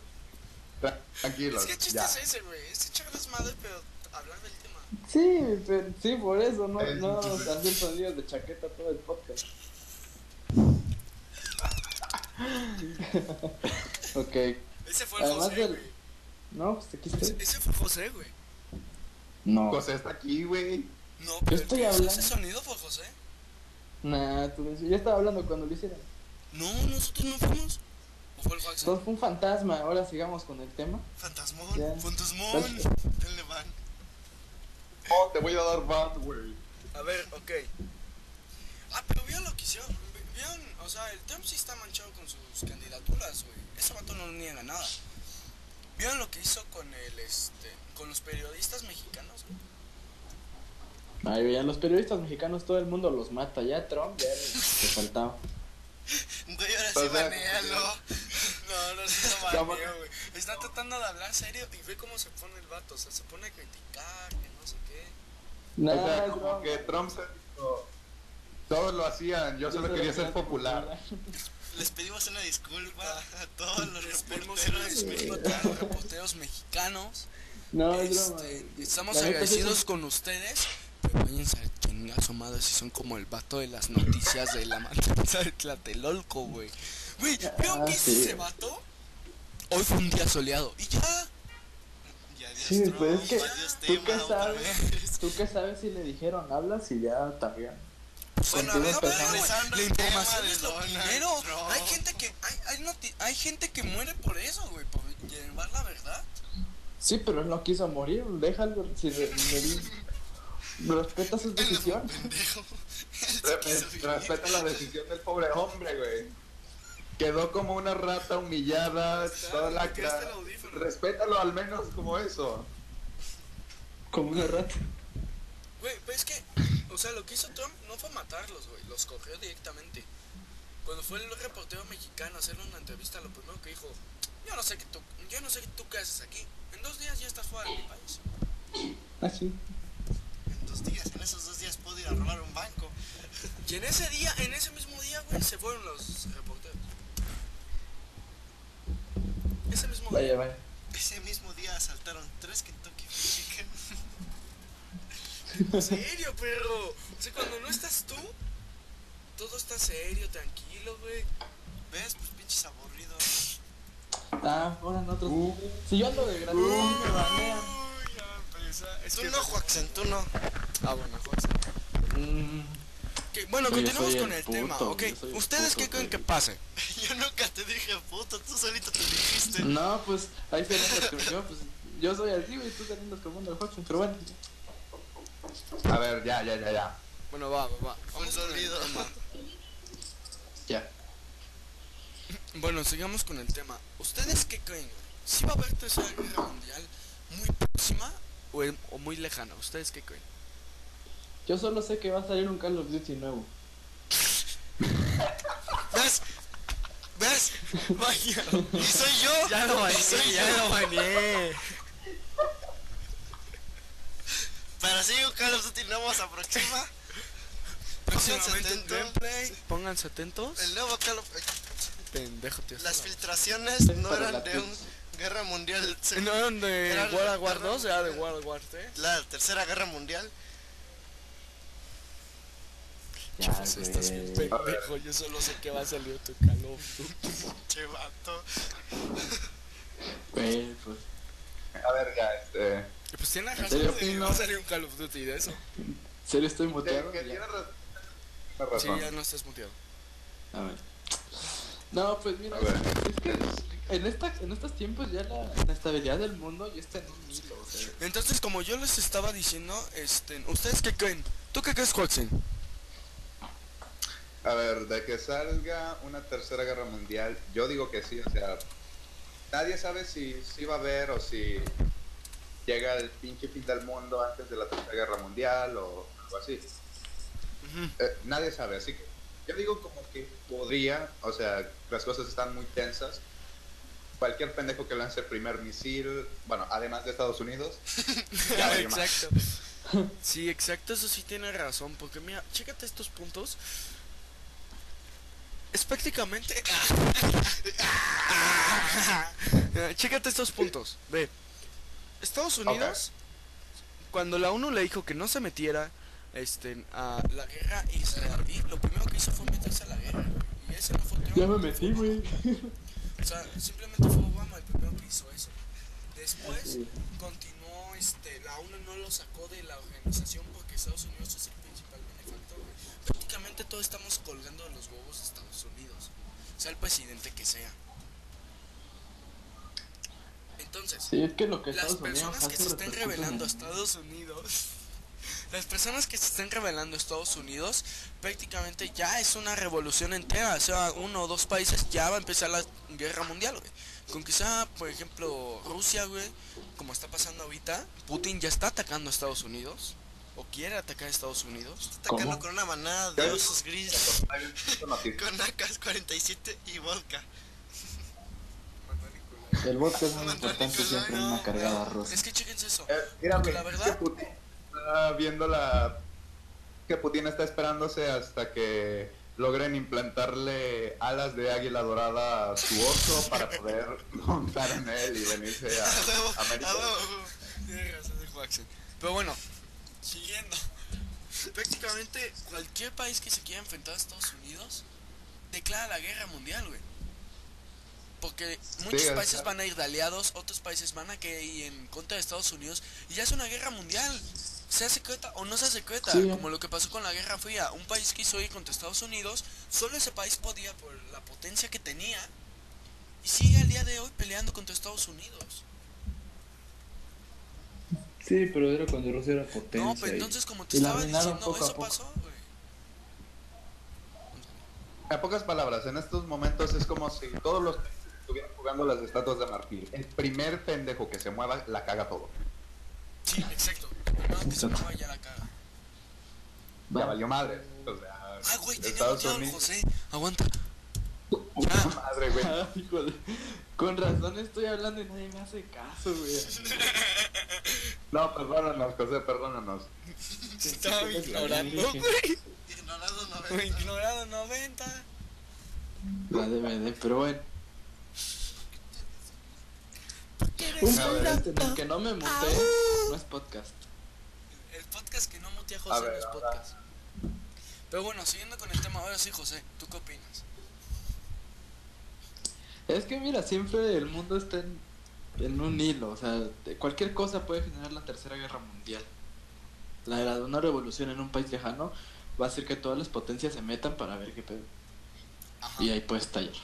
Tra- Tranquilos, es que el chiste ya. es ese, güey. Es echar desmadre, pero hablar del tema. Sí, pero, sí, por eso, no, Eh, no hacer sonidos de chaqueta todo el podcast. ok. Ese fue el Además José, del- güey. No, pues aquí Ese, estoy. ese fue José, güey. No. José está aquí, güey. No, pero el estoy hablando. ese sonido fue José. Nah, tú, yo estaba hablando cuando lo hicieron. No, nosotros no fuimos. ¿O fue el Jackson? Entonces fue un fantasma. Ahora sigamos con el tema. Fantasmón, Ya. fantasmón. Denle van. Oh, te voy a dar band, güey. A ver, ok. Ah, pero vieron lo que hicieron. Vi- Vieron, o sea, el Trump sí está manchado con sus candidaturas, güey. Ese vato no niega nada. ¿Vieron lo que hizo con el, este, con los periodistas mexicanos, güey? Ay, ya los periodistas mexicanos, todo el mundo los mata. Ya Trump, ya le faltaba. Güey, ahora sí O sea, banealo. No, no se lo ¿Cómo? baneo, güey. Está tratando de hablar serio y ve cómo se pone el vato. O sea, se pone a criticar, que no sé qué. Nah, o sea, es como que Trump se dijo, Todos lo hacían, yo solo quería ser popular. Les pedimos una disculpa a todos los reporteros. disculpa a todos los reporteros mexicanos. No, es broma. Este, güey. estamos agradecidos con ustedes. Pero váyanse a chingar su madre si son como el vato de las noticias de la matanza de Tlatelolco, güey. Güey, ¿vieron Ah, qué hizo sí. ese vato? Hoy fue un día soleado. Y ya. Y adiós, Sí, Trump, pues es que adiós tú qué sabes, tú qué sabes si le dijeron hablas y ya también. Bueno, a Contigo ver, La al información es lo primero. Hay gente que hay, hay, noti- hay gente que muere por eso, güey, por llevar la verdad. Sí, pero él no quiso morir, déjalo, si respeta su decisión. Pendejo. Él sí Re- quiso vivir. Respeta la decisión del pobre hombre, güey. Quedó como una rata humillada, toda la ¿qué es el audífono? Respétalo al menos como eso. Como una rata. Güey, pues es que, o sea, lo que hizo Trump no fue matarlos, güey, los corrió directamente. Cuando fue el reportero mexicano a hacerle una entrevista, lo primero que dijo, yo no sé que tú, yo no sé tú qué haces aquí. En dos días ya estás fuera de mi país. Ah, sí. En dos días, en esos dos días puedo ir a robar un banco. Y en ese día, en ese mismo día, güey, se fueron los reporteros. Ese mismo Vaya, día. vaya. Ese mismo día asaltaron tres Kentucky Fried Chicken. En serio, perro. O sea, cuando no estás tú, todo está serio, tranquilo, güey. ¿Ves? Pues pinches aburridos. Ah, ahora nosotros. Uh. Si yo ando de gratuito, me banean. Es Tú que- no, Joaxen, tú no. Ah, bueno, Joaquín. Mm, bueno, Oye, soy con el el puto, tema, ¿ok? ¿Ustedes puto, qué creen que pase? Yo nunca te dije puto, tú solito te dijiste. No, pues ahí se yo, pues yo soy así, güey, tú los comunes del Hodgson, pero bueno. A ver, ya, ya, ya, ya. Bueno, va, va, va. Fue tema. Ya. Bueno, sigamos con el tema. ¿Ustedes qué creen? ¿Si va a haber tercera guerra mundial muy próxima o, en- o muy lejana? ¿Ustedes qué creen? Yo solo sé que va a salir un Call of Duty nuevo. ¿Ves? ¿Ves? Vaya. ¿Y soy yo? Ya lo ¿Y soy bañé, ya yo? lo bañé. Para si un Call of Duty nuevo se aproxima. Próximamente en atento. gameplay. Pónganse atentos. El nuevo Call of Pendejo, tío. Las filtraciones no eran de un guerra mundial. se- ¿No de Era World la War War guerra 2? Era de. World War 3. La tercera guerra mundial. Ya, Pues estás bien pendejo. Yo solo sé que va a salir tu Call of Duty. Che vato. Güey, pues. A ver, ya, este. Pues tiene ¿En razón, serio, güey, Pino? va a salir un Call of Duty de eso. ¿En serio estoy Que, muteado? que Sí, ya no estás muteado. A ver. No, pues mira, es que en, esta, en estos tiempos ya la, la estabilidad del mundo ya está en un hilo, o sea. Entonces, como yo les estaba diciendo, este, ¿ustedes qué creen? ¿Tú qué crees, Joaquín? A ver, de que salga una tercera guerra mundial, yo digo que sí, o sea, nadie sabe si, si va a haber o si llega el pinche fin del mundo antes de la tercera guerra mundial o algo así. Eh, nadie sabe, así que yo digo como que podría, o sea, las cosas están muy tensas. Cualquier pendejo que lance el primer misil, bueno, además de Estados Unidos, ya valió más. exacto. Sí, exacto, eso sí tiene razón, porque mira, chécate estos puntos. Es prácticamente... Chécate estos puntos. Ve, Estados Unidos, cuando la ONU le dijo que no se metiera este, a la guerra israelí, lo primero que hizo fue meterse a la guerra. Y ese no fue Trump, Ya me metí, güey. O sea, simplemente fue Obama el primero que hizo eso. Después continuó, este, la ONU no lo sacó de la organización porque Estados Unidos es el principal benefactor. Prácticamente todos estamos colgando de los huevos de Estados Unidos, sea el presidente que sea. Entonces, Sí, es que lo que las Estados Unidos personas que se estén revelando a Estados Unidos, las personas que se estén revelando a Estados Unidos, prácticamente ya es una revolución entera. O sea, uno o dos países ya va a empezar la guerra mundial, güey. Con sea, por ejemplo, Rusia, güey, como está pasando ahorita, Putin ya está atacando a Estados Unidos, o quiere atacar a Estados Unidos. Atacando ¿Cómo? con una manada de osos grises, con AK-47 y vodka. El vodka es muy importante siempre en una cargada Es rosa. que chéquense eso. Eh, la es verdad- está viendo la que Putin está esperándose hasta que logren implantarle alas de águila dorada a su oso para poder montar en él y venirse A a América. Pero bueno, siguiendo. Prácticamente cualquier país que se quiera enfrentar a Estados Unidos declara la guerra mundial, güey. Porque muchos países van a ir de aliados, otros países van a querer ir en contra de Estados Unidos y ya es una guerra mundial. Sea secreta o no sea secreta, Sí. como lo que pasó con la Guerra Fría. Un país quiso ir contra Estados Unidos, solo ese país podía por la potencia que tenía y sigue al día de hoy peleando contra Estados Unidos. Sí, pero era cuando Rusia era potencia. No, pero entonces como te estaba diciendo, poco a eso poco. pasó, güey. En pocas palabras, en estos momentos es como si todos los países estuvieran jugando las estatuas de marfil. El primer pendejo que se mueva la caga todo. Sí, exacto. No, mueva ya la caga. Ya Va. valió madre. O sea, Ah, güey, Estados al Unidos. José. Aguanta. Ya. madre, güey. Ah. Con razón estoy hablando y nadie me hace caso, güey. No, perdónanos, José, perdónanos. Se estaba Sí, ignorando, güey. Ignorado 90. Ignorado 90. La DVD, pero bueno. Un un podcast en el que no me muté no es podcast. Podcast que no mutea a A José ver, no es ahora. podcast. Pero bueno, siguiendo con el tema, ahora sí, José, ¿tú qué opinas? Es que mira, siempre el mundo está en, en un hilo, o sea, cualquier cosa puede generar la tercera guerra mundial. La de la de una revolución en un país lejano va a hacer que todas las potencias se metan para ver qué pedo. Ajá. Y ahí puede estallar.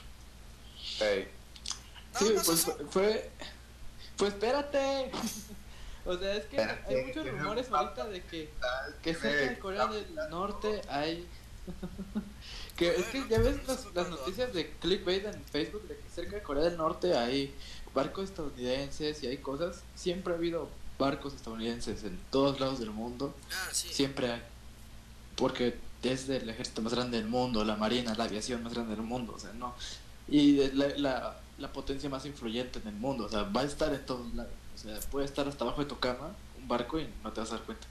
Ey, Nada Sí, más pues fue- Pues espérate. o sea, es que hay muchos rumores ahorita de que, que cerca de Corea del Norte hay... que es que ya ves las, las noticias de clickbait en Facebook de que cerca de Corea del Norte hay barcos estadounidenses y hay cosas. Siempre ha habido barcos estadounidenses en todos lados del mundo. Ah, sí. Siempre hay. Porque es el ejército más grande del mundo, la marina, la aviación más grande del mundo, o sea, no. Y es la, la, la potencia más influyente en el mundo, o sea, va a estar en todos lados. O sea, puede estar hasta abajo de tu cama un barco y no te vas a dar cuenta.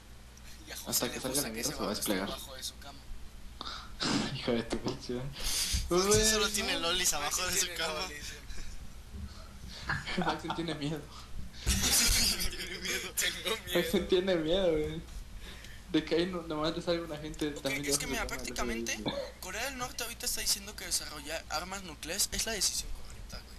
Y a José hasta que salga la guerra ese se va a desplegar. abajo de su cama. Hija de tu pinche. José solo tiene lolis abajo de su cama. Maxen tiene miedo. Tiene miedo. Tengo miedo. Tiene miedo, güey. De que ahí no, nomás le salga una gente Ok, también. es que mira, prácticamente Corea del Norte ahorita está diciendo que desarrollar armas nucleares es la decisión correcta, güey.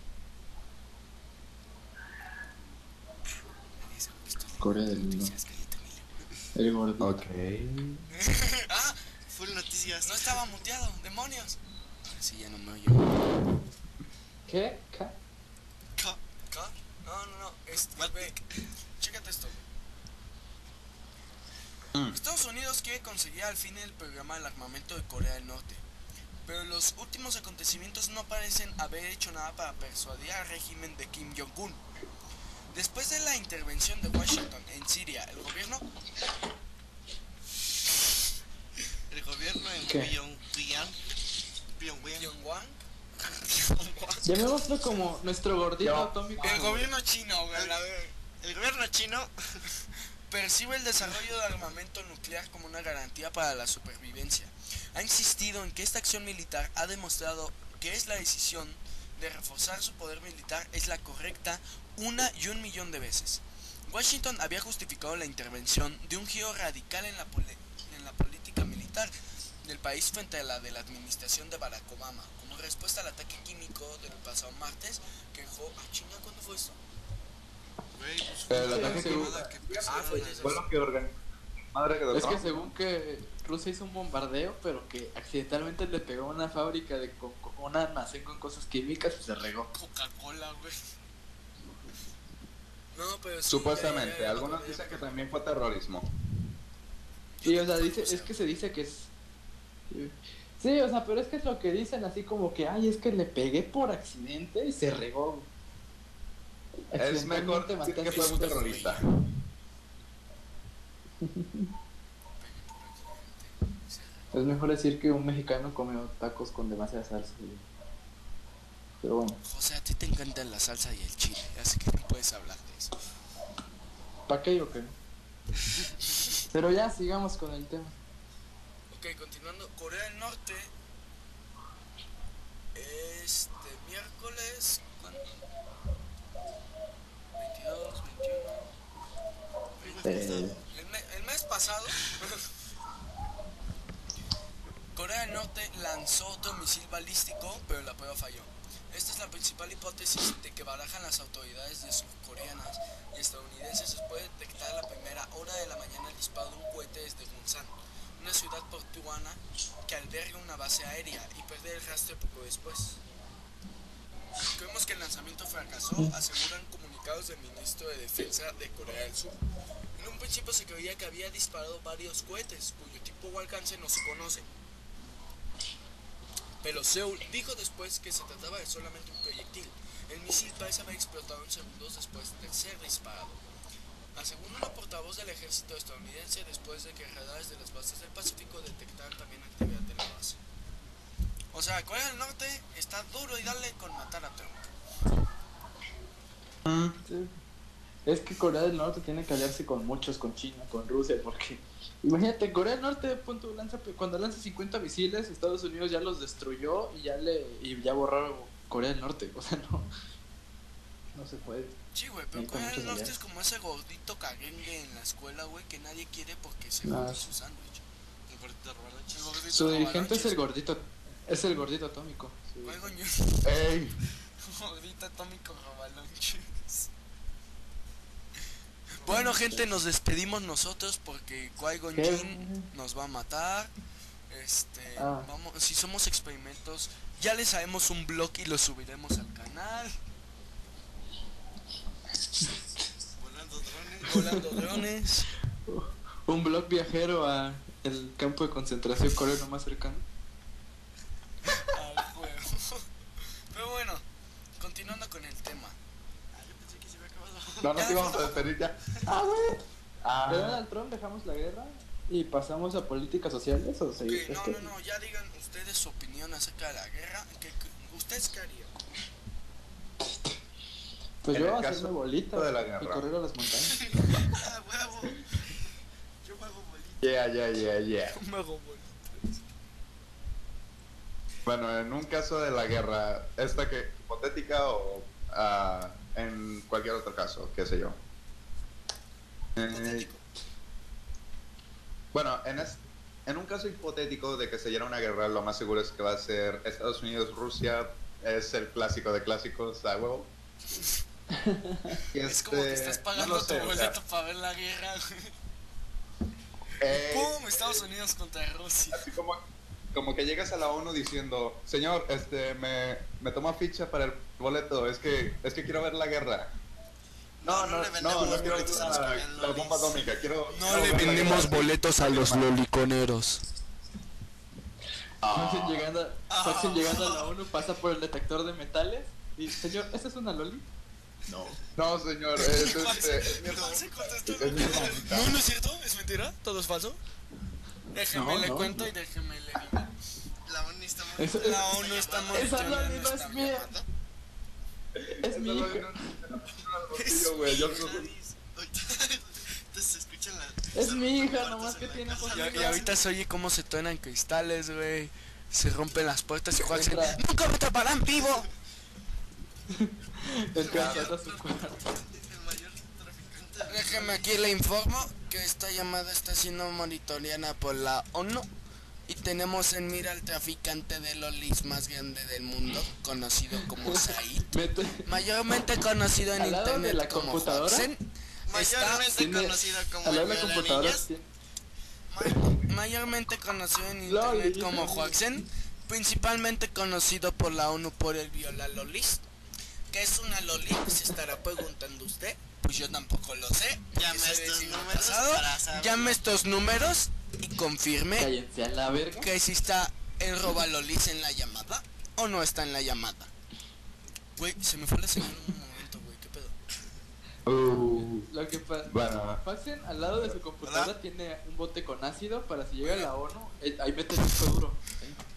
Corea del Norte. Noticias, cállate, Emilio. El gordito. Ok. ah, Full noticias. no estaba muteado, demonios. Ahora sí, ya no me oye. ¿Qué? ¿Qué? Ca- ¿Qué? No, no, no. Ve, chécate esto. Mm. Estados Unidos quiere conseguir al fin el programa del armamento de Corea del Norte. Pero los últimos acontecimientos no parecen haber hecho nada para persuadir al régimen de Kim Jong-un. Después de la intervención de Washington en Siria, el gobierno El gobierno en. Pyongyang. Pyongyang. Pyongyang, Llamémoslo como nuestro gordito Yo- atómico. el gobierno chino, ver- El gobierno chino. percibe el desarrollo de armamento nuclear como una garantía para la supervivencia. Ha insistido en que esta acción militar ha demostrado que es la decisión de reforzar su poder militar es la correcta una y un millón de veces. Washington había justificado la intervención de un giro radical en la, en la política militar del país frente a la de la administración de Barack Obama, como respuesta al ataque químico del pasado martes que dejó a China. ¿Cuándo fue esto? Güey, pues el ataque que nada que Ah, fue que organizó. Madre que Es que según que Rusia hizo un bombardeo, pero que accidentalmente le pegó a una fábrica de un almacén con cosas químicas y se regó. Coca-Cola, güey. No, pero sí, Supuestamente, ya, algunos dicen que también fue terrorismo. Sí, o sea, dice, es que se dice que es... Sí, o sea, pero es que es lo que dicen así como que, ay, es que le pegué por accidente y se regó. Es mejor decir que fue un un terrorista. Es mejor decir que un mexicano comió tacos con demasiada salsa. güey. Pero bueno, José, a ti te encantan la salsa y el chile, así que no puedes hablar de eso. ¿para qué o qué? Pero ya sigamos con el tema. Ok, continuando, Corea del Norte. Este miércoles. ¿cuándo? 22, 21. Eh, El, me- el mes pasado. Corea del Norte lanzó otro misil balístico, pero la prueba falló. Esta es la principal hipótesis de que barajan las autoridades de surcoreanas y estadounidenses después de detectar a la primera hora de la mañana el disparo de un cohete desde Gunsan, una ciudad portuana que alberga una base aérea y perder el rastro poco después. Creemos que el lanzamiento fracasó, aseguran comunicados del ministro de Defensa de Corea del Sur. En un principio se creía que había disparado varios cohetes, cuyo tipo o alcance no se conoce. Pero Seúl dijo después que se trataba de solamente un proyectil. El misil parece haber explotado en segundos después de ser disparado. Aseguró una portavoz del ejército estadounidense después de que radares de las bases del Pacífico detectaran también actividad de la base. O sea, Corea del Norte está duro y dale con matar a Trump. sí. Es que Corea del Norte tiene que aliarse con muchos, con China, con Rusia, porque imagínate, Corea del Norte punto, lanza, cuando lanza 50 misiles, Estados Unidos ya los destruyó y ya le y ya borró Corea del Norte, o sea, no no se puede. Sí, güey, pero Corea del Norte es como ese gordito caguengue en la escuela, güey, que nadie quiere porque se Ah, sí. su sándwich. El gordito Su dirigente es el gordito, es el gordito atómico. Sí. ¡Ey! Gordito atómico Robalonches. Bueno, gente, nos despedimos nosotros porque Qui-Gon nos va a matar. Este, Ah. vamos, si somos experimentos, ya les haremos un blog y lo subiremos al canal. Volando drones. Volando drones. Un blog viajero a el campo de concentración coreano más cercano. al juego. Pero bueno, continuando con el tema. Ah, yo pensé que se había acabado. No nos íbamos a despedir ya. Ah, güey. De Ah, Donald Trump dejamos la guerra y pasamos a políticas sociales o sea, Ok, esto- no, no, no, ya digan ustedes su opinión acerca de la guerra. ¿Qué, qué- ustedes qué harían? Pues En yo hacerme bolita de la y guerra. correr a las montañas. Ah, huevo. Yo me hago bolita. yeah, yeah, yeah, yeah. Me hago bolitas. Bueno, en un caso de la guerra, ¿esta que hipotética o ah, en cualquier otro caso, qué sé yo? Eh, bueno, en, es- en un caso hipotético de que se diera una guerra, lo más seguro es que va a ser Estados Unidos-Rusia, es el clásico de clásicos, a huevo. Y Es como que este, estás no pagando sé, tu o sea, boleto para ver la guerra, eh, ¡Pum! Estados Unidos contra Rusia. así como, como que llegas a la ONU diciendo, señor, este, me, me toma ficha para el boleto, es que, es que quiero ver la guerra. No, No, no no, le no, vendemos no, quiero ver boletos a los la, bomba atómica, quiero... No quiero le vendemos boletos a los loliconeros. Llegando, Ah. Faxen llegando a la ONU pasa por el detector de metales y, señor, ¿esta es una loli? No. No, señor, es, este, es mi hermano. No, no es cierto, es mentira, todo es falso. Déjeme No, le no, cuento no. y déjeme le digo. La ONU está muy Eso- La ONU está Esa es mía. Es mi hija. Entonces escuchan las. Es mi hija, nomás que la tiene fósforo. Y, y ahorita se oye cómo se truenan cristales, güey. Se rompen las puertas y Juan se... ¡Nunca me taparán vivo! Entra a su cuarto. El mayor traficante. Déjeme aquí le informo que esta llamada está siendo monitoreada por la ONU y tenemos en mira al traficante de lolis más grande del mundo, conocido como Said, mayormente conocido en internet la como. Está Mayormente conocido como el la computadora ma- mayormente conocido en internet Loli, como loli. Huaxen, principalmente conocido por la ONU por el viola lolis. ¿Qué es una loli? Se estará preguntando usted. Pues yo tampoco lo sé. Llame estos números pasado. para saber. Llame estos números y confirme Cállense a la verga. que si está el robalolis en la llamada o no está en la llamada. Güey, se me fue la señal un momento, güey, qué pedo. Uh, Lo que pasa. bueno, Faxen al lado de su computadora Hola. tiene un bote con ácido para si llega la ONU, eh, ahí mete el disco duro.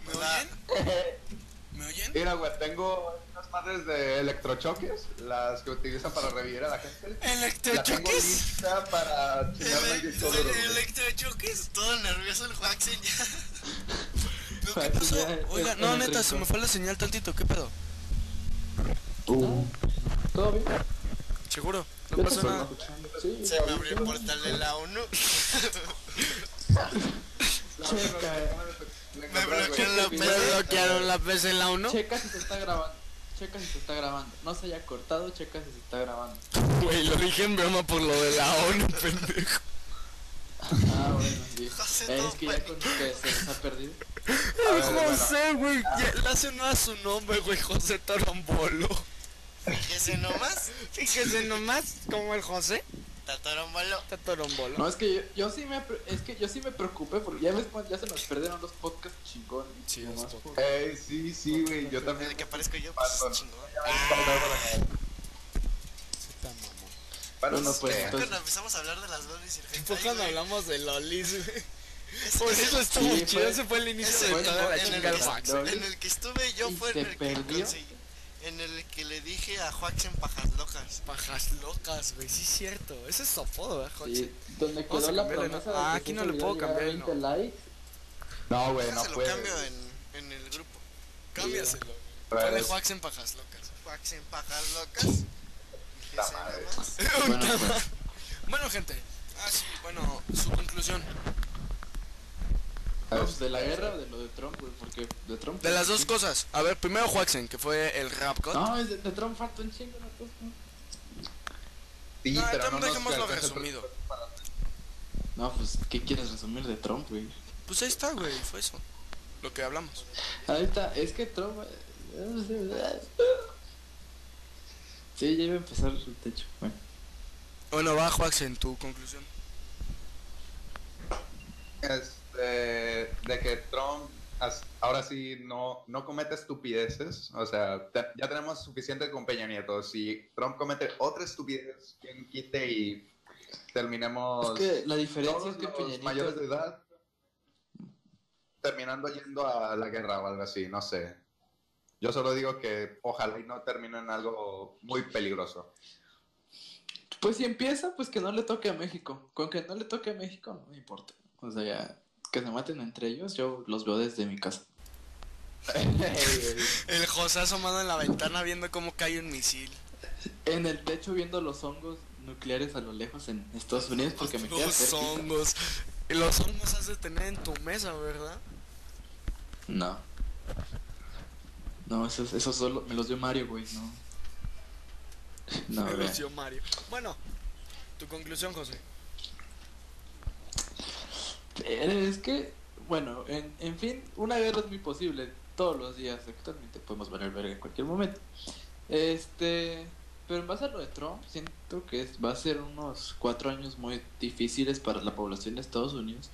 ¿Me Hola. oyen? ¿Me oyen? mira, güey, tengo unas madres de electrochoques, las que utilizan para revivir a la gente. La tengo ¿Electrochoques? lista para chingarme el disco duro. güey. ¿Electrochoques? Todo nervioso el Waxen ya. ¿Pero qué pasó? Oiga, no, neta, se me fue la señal tantito, ¿qué pedo? Uh. ¿Todo bien? ¿Seguro? No pasa nada. Sí, Se me abrió el portal de la ONU. Me bloquearon la ¿Me PC. bloquearon la PC en la 1? checa si se está grabando. Checa si se está grabando. No se haya cortado, checa si se está grabando. Güey, lo dije en broma por lo de la ONU, pendejo. Ah, bueno, sí. José, Eh, es que ya con que se les ha perdido. Bueno. José, güey, le hace no a su nombre, güey, José Torombolo. Fíjese nomás. Fíjese nomás como el José Tatarombolo. está Torombolo. No, es que yo, yo sí me es que yo sí me preocupé porque ya ves ya se nos perdieron los podcasts chingones. Sí, los por- Ey, sí, sí, güey, yo también. Desde que aparezco yo, pues Pato. chingón. Bueno, Bueno, no pues, entonces- Cuando empezamos a hablar de las lolis y el Fue cuando hablamos de Lolis, güey. Por eso estuvo Sí, chido, fue- ese fue el inicio de la en el que-. En el que estuve yo ¿Y fue en el que perdió? conseguí. En el que le dije a Joaquín pajas locas. Pajas locas, güey, sí es cierto. Ese es su apodo, ¿verdad, José? Sí, donde quedó la promesa ¿no? de Ah, que aquí no le puedo cambiar el 20 likes. No, güey, no puede. cambio en, en el grupo. Cámbiaselo. Ponle en pajas locas. Joaquín pajas locas. Bueno, pues, Bueno, gente. Ah, sí, bueno, su conclusión. Pues, de la guerra o de lo de Trump, güey, porque de Trump. De las dos cosas. A ver, primero Juaxen, que fue el rap god. No, es de, de Trump falta un chingo, ¿no? Pues, no. Sí, No, pero Trump no dejémoslo resumido. No, pues, ¿qué quieres resumir de Trump, güey? Pues ahí está, güey, fue eso. Lo que hablamos. Ahorita, es que Trump. eh, Sí, ya iba a empezar el techo. Bueno. Bueno, va Juaxen, tu conclusión. De que Trump ahora sí no, no comete estupideces. O sea, te- ya tenemos suficiente con Peña Nieto. Si Trump comete otra estupidez, quien quite y terminemos Es que la diferencia todos es que los Peña Nieto- mayores de edad terminando yendo a la guerra o algo así, no sé. Yo solo digo que ojalá y no termine en algo muy peligroso. Pues si empieza, pues que no le toque a México. Con que no le toque a México, no me importa. O sea, ya, que se maten entre ellos, yo los veo desde mi casa. El José asomado en la ventana viendo cómo cae un misil. En el techo viendo los hongos nucleares a lo lejos en Estados Unidos porque me queda Los cerquita. hongos. Los hongos has de tener en tu mesa, ¿verdad? No. No, esos, esos solo me los dio Mario, güey, no. No, el vea. ocio Mario. Bueno, tu conclusión, José. Eh, Es que, bueno, en, en fin, una guerra es muy posible todos los días. Actualmente podemos valer verga en cualquier momento. Este, pero en base a lo de Trump, siento que es- va a ser unos cuatro años muy difíciles para la población de Estados Unidos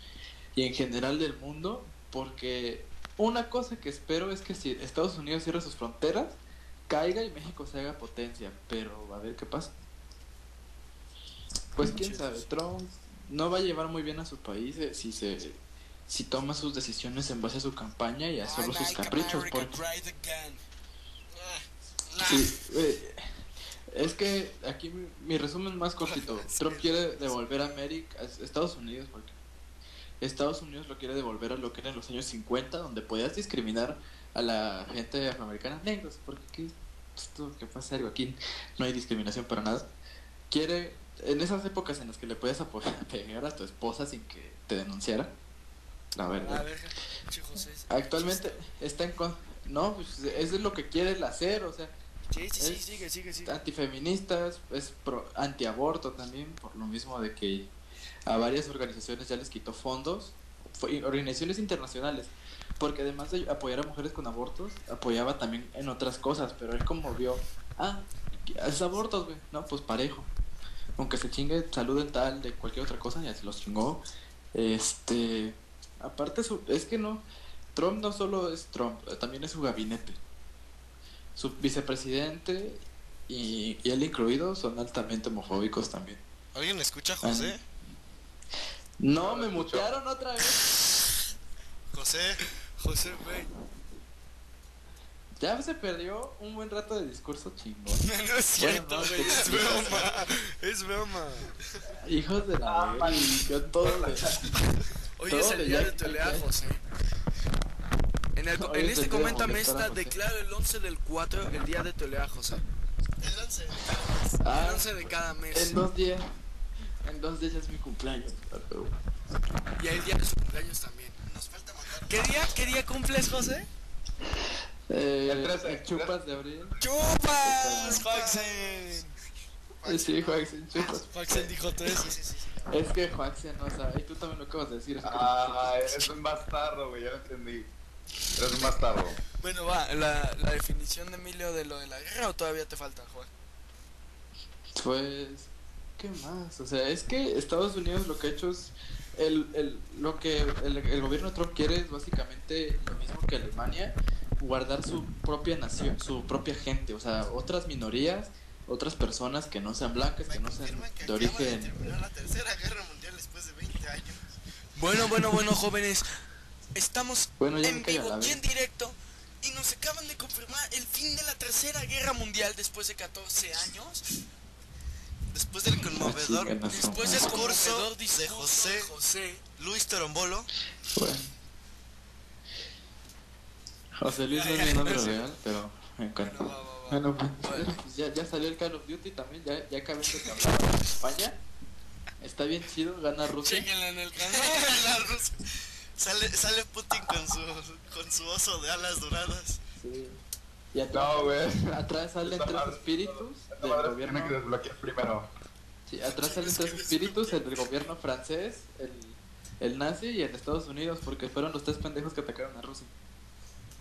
y en general del mundo, porque una cosa que espero es que si Estados Unidos cierre sus fronteras, caiga y México se haga potencia, pero a ver qué pasa. Pues quién sabe, Trump no va a llevar muy bien a su país eh, si se si toma sus decisiones en base a su campaña y a solo sus caprichos, porque Sí, eh, es que aquí mi, mi resumen más cortito. Trump quiere devolver a América, a Estados Unidos, porque Estados Unidos lo quiere devolver a lo que era en los años 50, donde podías discriminar a la gente afroamericana negros, porque aquí, esto que pasa algo aquí, no hay discriminación para nada. Quiere, en esas épocas en las que le puedes apoyar, pegar a tu esposa sin que te denunciara, la verdad. A ver, che, José. Actualmente está en con... No, pues eso es lo que quiere hacer, o sea, Sí, sí, sí, sigue, sigue, sigue. antifeministas, es pro, antiaborto también, por lo mismo de que a varias organizaciones ya les quitó fondos, fue- organizaciones internacionales, porque además de apoyar a mujeres con abortos, apoyaba también en otras cosas, pero él como vio, ah, es abortos, güey, no, pues parejo, aunque se chingue salud dental de cualquier otra cosa, ya se los chingó, este, aparte su, es que no, Trump no solo es Trump, también es su gabinete su vicepresidente y, y él incluido son altamente homofóbicos también. ¿Alguien escucha a José? No, No, me mutearon otra vez. José, José, güey. Ya se perdió un buen rato de discurso chingón. No es cierto, no, güey. Es broma. Es broma. Hijos de la verga, yo todo le- Hoy Todo es el día de tu pelea, José. En, el, este el de coméntame esta, José. declaro el 11 del 4 el día de tu pelea, José. el 11. El Ah, 11 de cada mes. en dos días. En dos días es mi cumpleaños. pero- Y el día de su cumpleaños también. Nos falta mandar. ¿Qué día, qué día cumples, José? Eh, El 13, en chupas de abril. ¡Chupas! Joaxen. Eh, Sí, Joaxin, chupas. Joaxen dijo 13. Sí, sí, sí. Es que Joaxin no sabe. Y tú también lo acabas de decir. Ah, eres un bastardo, güey, ya lo entendí. Eres un bastardo. Bueno, va, la, la definición de Emilio de lo de la guerra o todavía te falta, Juan. Pues, ¿qué más? O sea, es que Estados Unidos lo que ha hecho es. El, el, lo que el, el gobierno de Trump quiere es básicamente lo mismo que Alemania: guardar su propia nación, su propia gente. O sea, otras minorías, otras personas que no sean blancas, que no sean de origen. terminar la tercera guerra mundial después de 20 años. Bueno, bueno, bueno, jóvenes. Estamos Bueno, en vivo y en directo. Y nos acaban de confirmar el fin de la tercera guerra mundial después de 14 años. Después del conmovedor. Después del discurso conmovedor de discurso José de José. Luis Torombolo. Bueno. José Luis no es mi nombre real, pero me encanta. Bueno, va, va, va. Bueno, pues, pues ya, ya salió el Call of Duty también, ya, ya acabé de que hablaba de España. Está bien chido, gana Rusia. Chéquenla en el canal. La Rusia. Sale, sale Putin con su, con su oso de alas doradas. Sí. Y atrás, No, güey. atrás salen Esta tres madre- espíritus del madre gobierno. tiene que desbloquear primero. Sí, atrás salen tres espíritus, el del gobierno francés, el, el nazi y el de Estados Unidos, porque fueron los tres pendejos que atacaron a Rusia.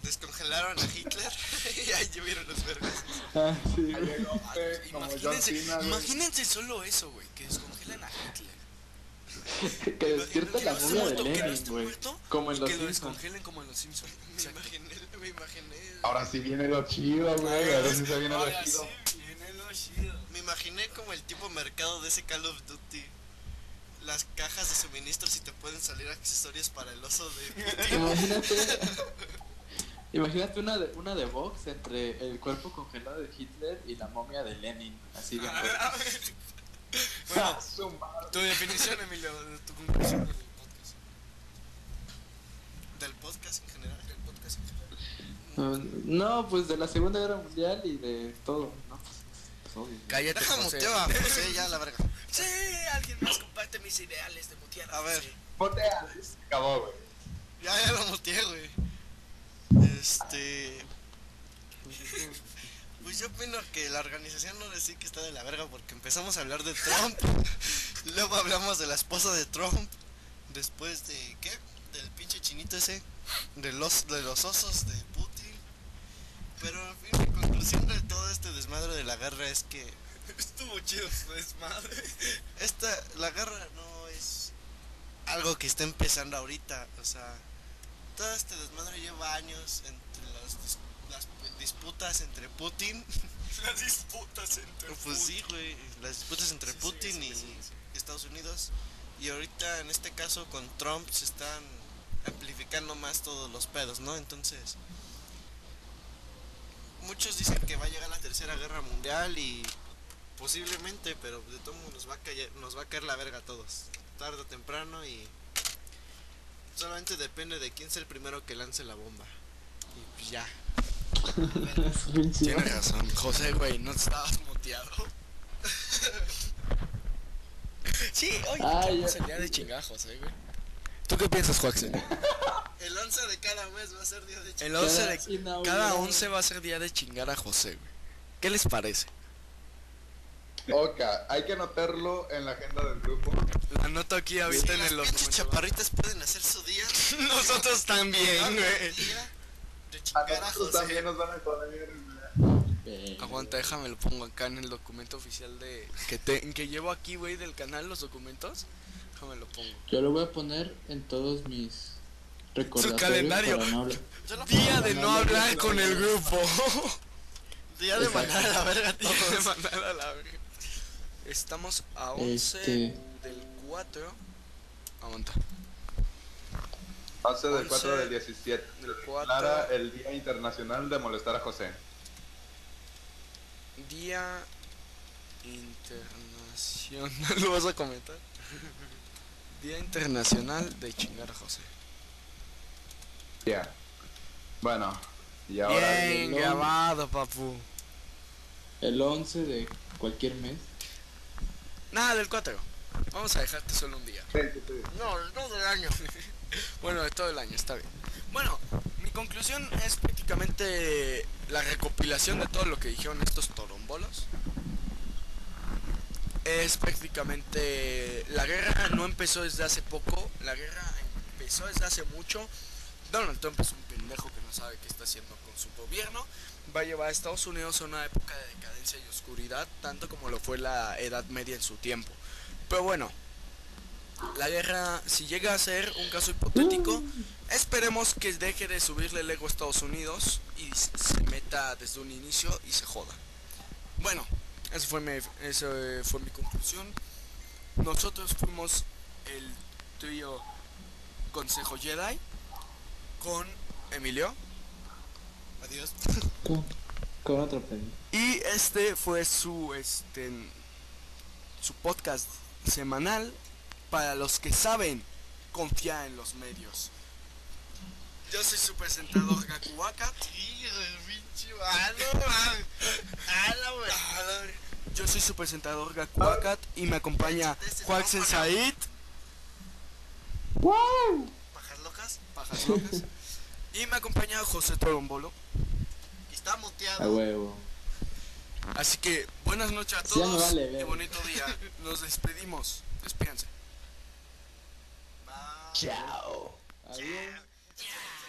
Descongelaron a Hitler y ahí llevaron los vergas. Ah, sí. Güey, Imagínense, imagínense solo eso, güey, que descongelan a Hitler. que despierta la Que no esté momia de Lenin, güey. Como en los que lo descongelen como en los Simpsons. Me imaginé, me imaginé. Ahora sí viene lo chido, güey. Ahora sí se viene lo Ahora chido. sí, viene lo chido. Me imaginé como el tipo mercado de ese Call of Duty. Las cajas de suministros y te pueden salir accesorios para el oso de Putin. Imagínate. Imagínate una de, una de Vox entre el cuerpo congelado de Hitler y la momia de Lenin. Así bien. güey. Bueno, Ah, madre. tu definición, Emilio, de tu conclusión del podcast. Del podcast en general. Del podcast. No, pues de la Segunda Guerra Mundial y de todo. No, pues, obvio. Cállate, José. muteo a José ya la verga. Sí, alguien más comparte mis ideales de mutear. A ver. Se acabó, güey. Ya, ya lo muteé, güey. Este. Pues yo opino que la organización no decía que está de la verga porque empezamos a hablar de Trump, luego hablamos de la esposa de Trump, después de ¿qué? Del pinche chinito ese, de los de los osos de Putin. Pero en fin, la conclusión de todo este desmadre de la guerra es que Estuvo chido su desmadre. esta la guerra no es algo que está empezando ahorita, o sea, todo este desmadre lleva años entre las, dis- las disputas entre Putin Las disputas entre Pues sí, güey, las disputas entre Sí, Putin sí, y sí. Estados Unidos. Y ahorita, en este caso, con Trump se están amplificando más todos los pedos, ¿no? Entonces, muchos dicen que va a llegar la tercera guerra mundial y posiblemente, pero de todo modo nos va a caer, nos va a caer la verga a todos, tarde o temprano y solamente depende de quién sea el primero que lance la bomba. Y pues ya. Tienes razón. José, güey, no estabas muteado. sí, oye, Ah, vamos ya. el día de chingar, José, güey. ¿Tú qué piensas, Joaxen? El 11 de cada mes va a ser día de El 11 de cada 11 va a ser día de chingar a José, güey. ¿Qué les parece? Ok, hay que anotarlo en la agenda del grupo. La anoto aquí ahorita en el documento. chaparritas pueden hacer su día. Nosotros también, güey. de A chingar a nosotros José. también nos van a joder. Verga. Aguanta, déjame lo pongo acá en el documento oficial de que te que llevo aquí, güey, del canal los documentos. Déjame lo pongo. Yo lo voy a poner en todos mis recordatorios calendario. para no hablar. Día de no, hablar con el grupo. Día de mandar a la verga a Día de mandar a la verga. Estamos a 11 Este. del 4. Aguanta. 11 del 11 4 del 17. del Se 4. declara el Día Internacional de Molestar a José. Día internacional. ¿Lo vas a comentar? Día internacional de chingar a José. Ya. Bueno, y ahora. Bien grabado, papu. El 11 de cualquier mes. Nada del 4. Vamos a dejarte solo un día. No, no del año. Bueno, de todo el año, está bien. Bueno, mi conclusión es prácticamente la recopilación de todo lo que dijeron estos torombolos. Es prácticamente... La guerra no empezó desde hace poco, la guerra empezó desde hace mucho. Donald Trump es un pendejo que no sabe qué está haciendo con su gobierno. Va a llevar a Estados Unidos a una época de decadencia y oscuridad, tanto como lo fue la Edad Media en su tiempo. Pero bueno, la guerra, si llega a ser un caso hipotético, esperemos que deje de subirle el ego a Estados Unidos y se meta desde un inicio y se joda. Bueno, esa fue mi, esa fue mi conclusión. Nosotros fuimos el trío Consejo Jedi con Emilio Adiós. Con, con otro premio. y este fue su este su podcast semanal para los que saben confiar en los medios. Yo soy su presentador wey. Yo soy su presentador Gakuakat y me acompaña Juaxen Said, Pajas locas. Pajas Locas, y me acompaña José Torombolo. A huevo. Así que buenas noches a Sí, todos vale y ver. bonito día. Nos despedimos. Despídense. Bye. Chao. Adiós.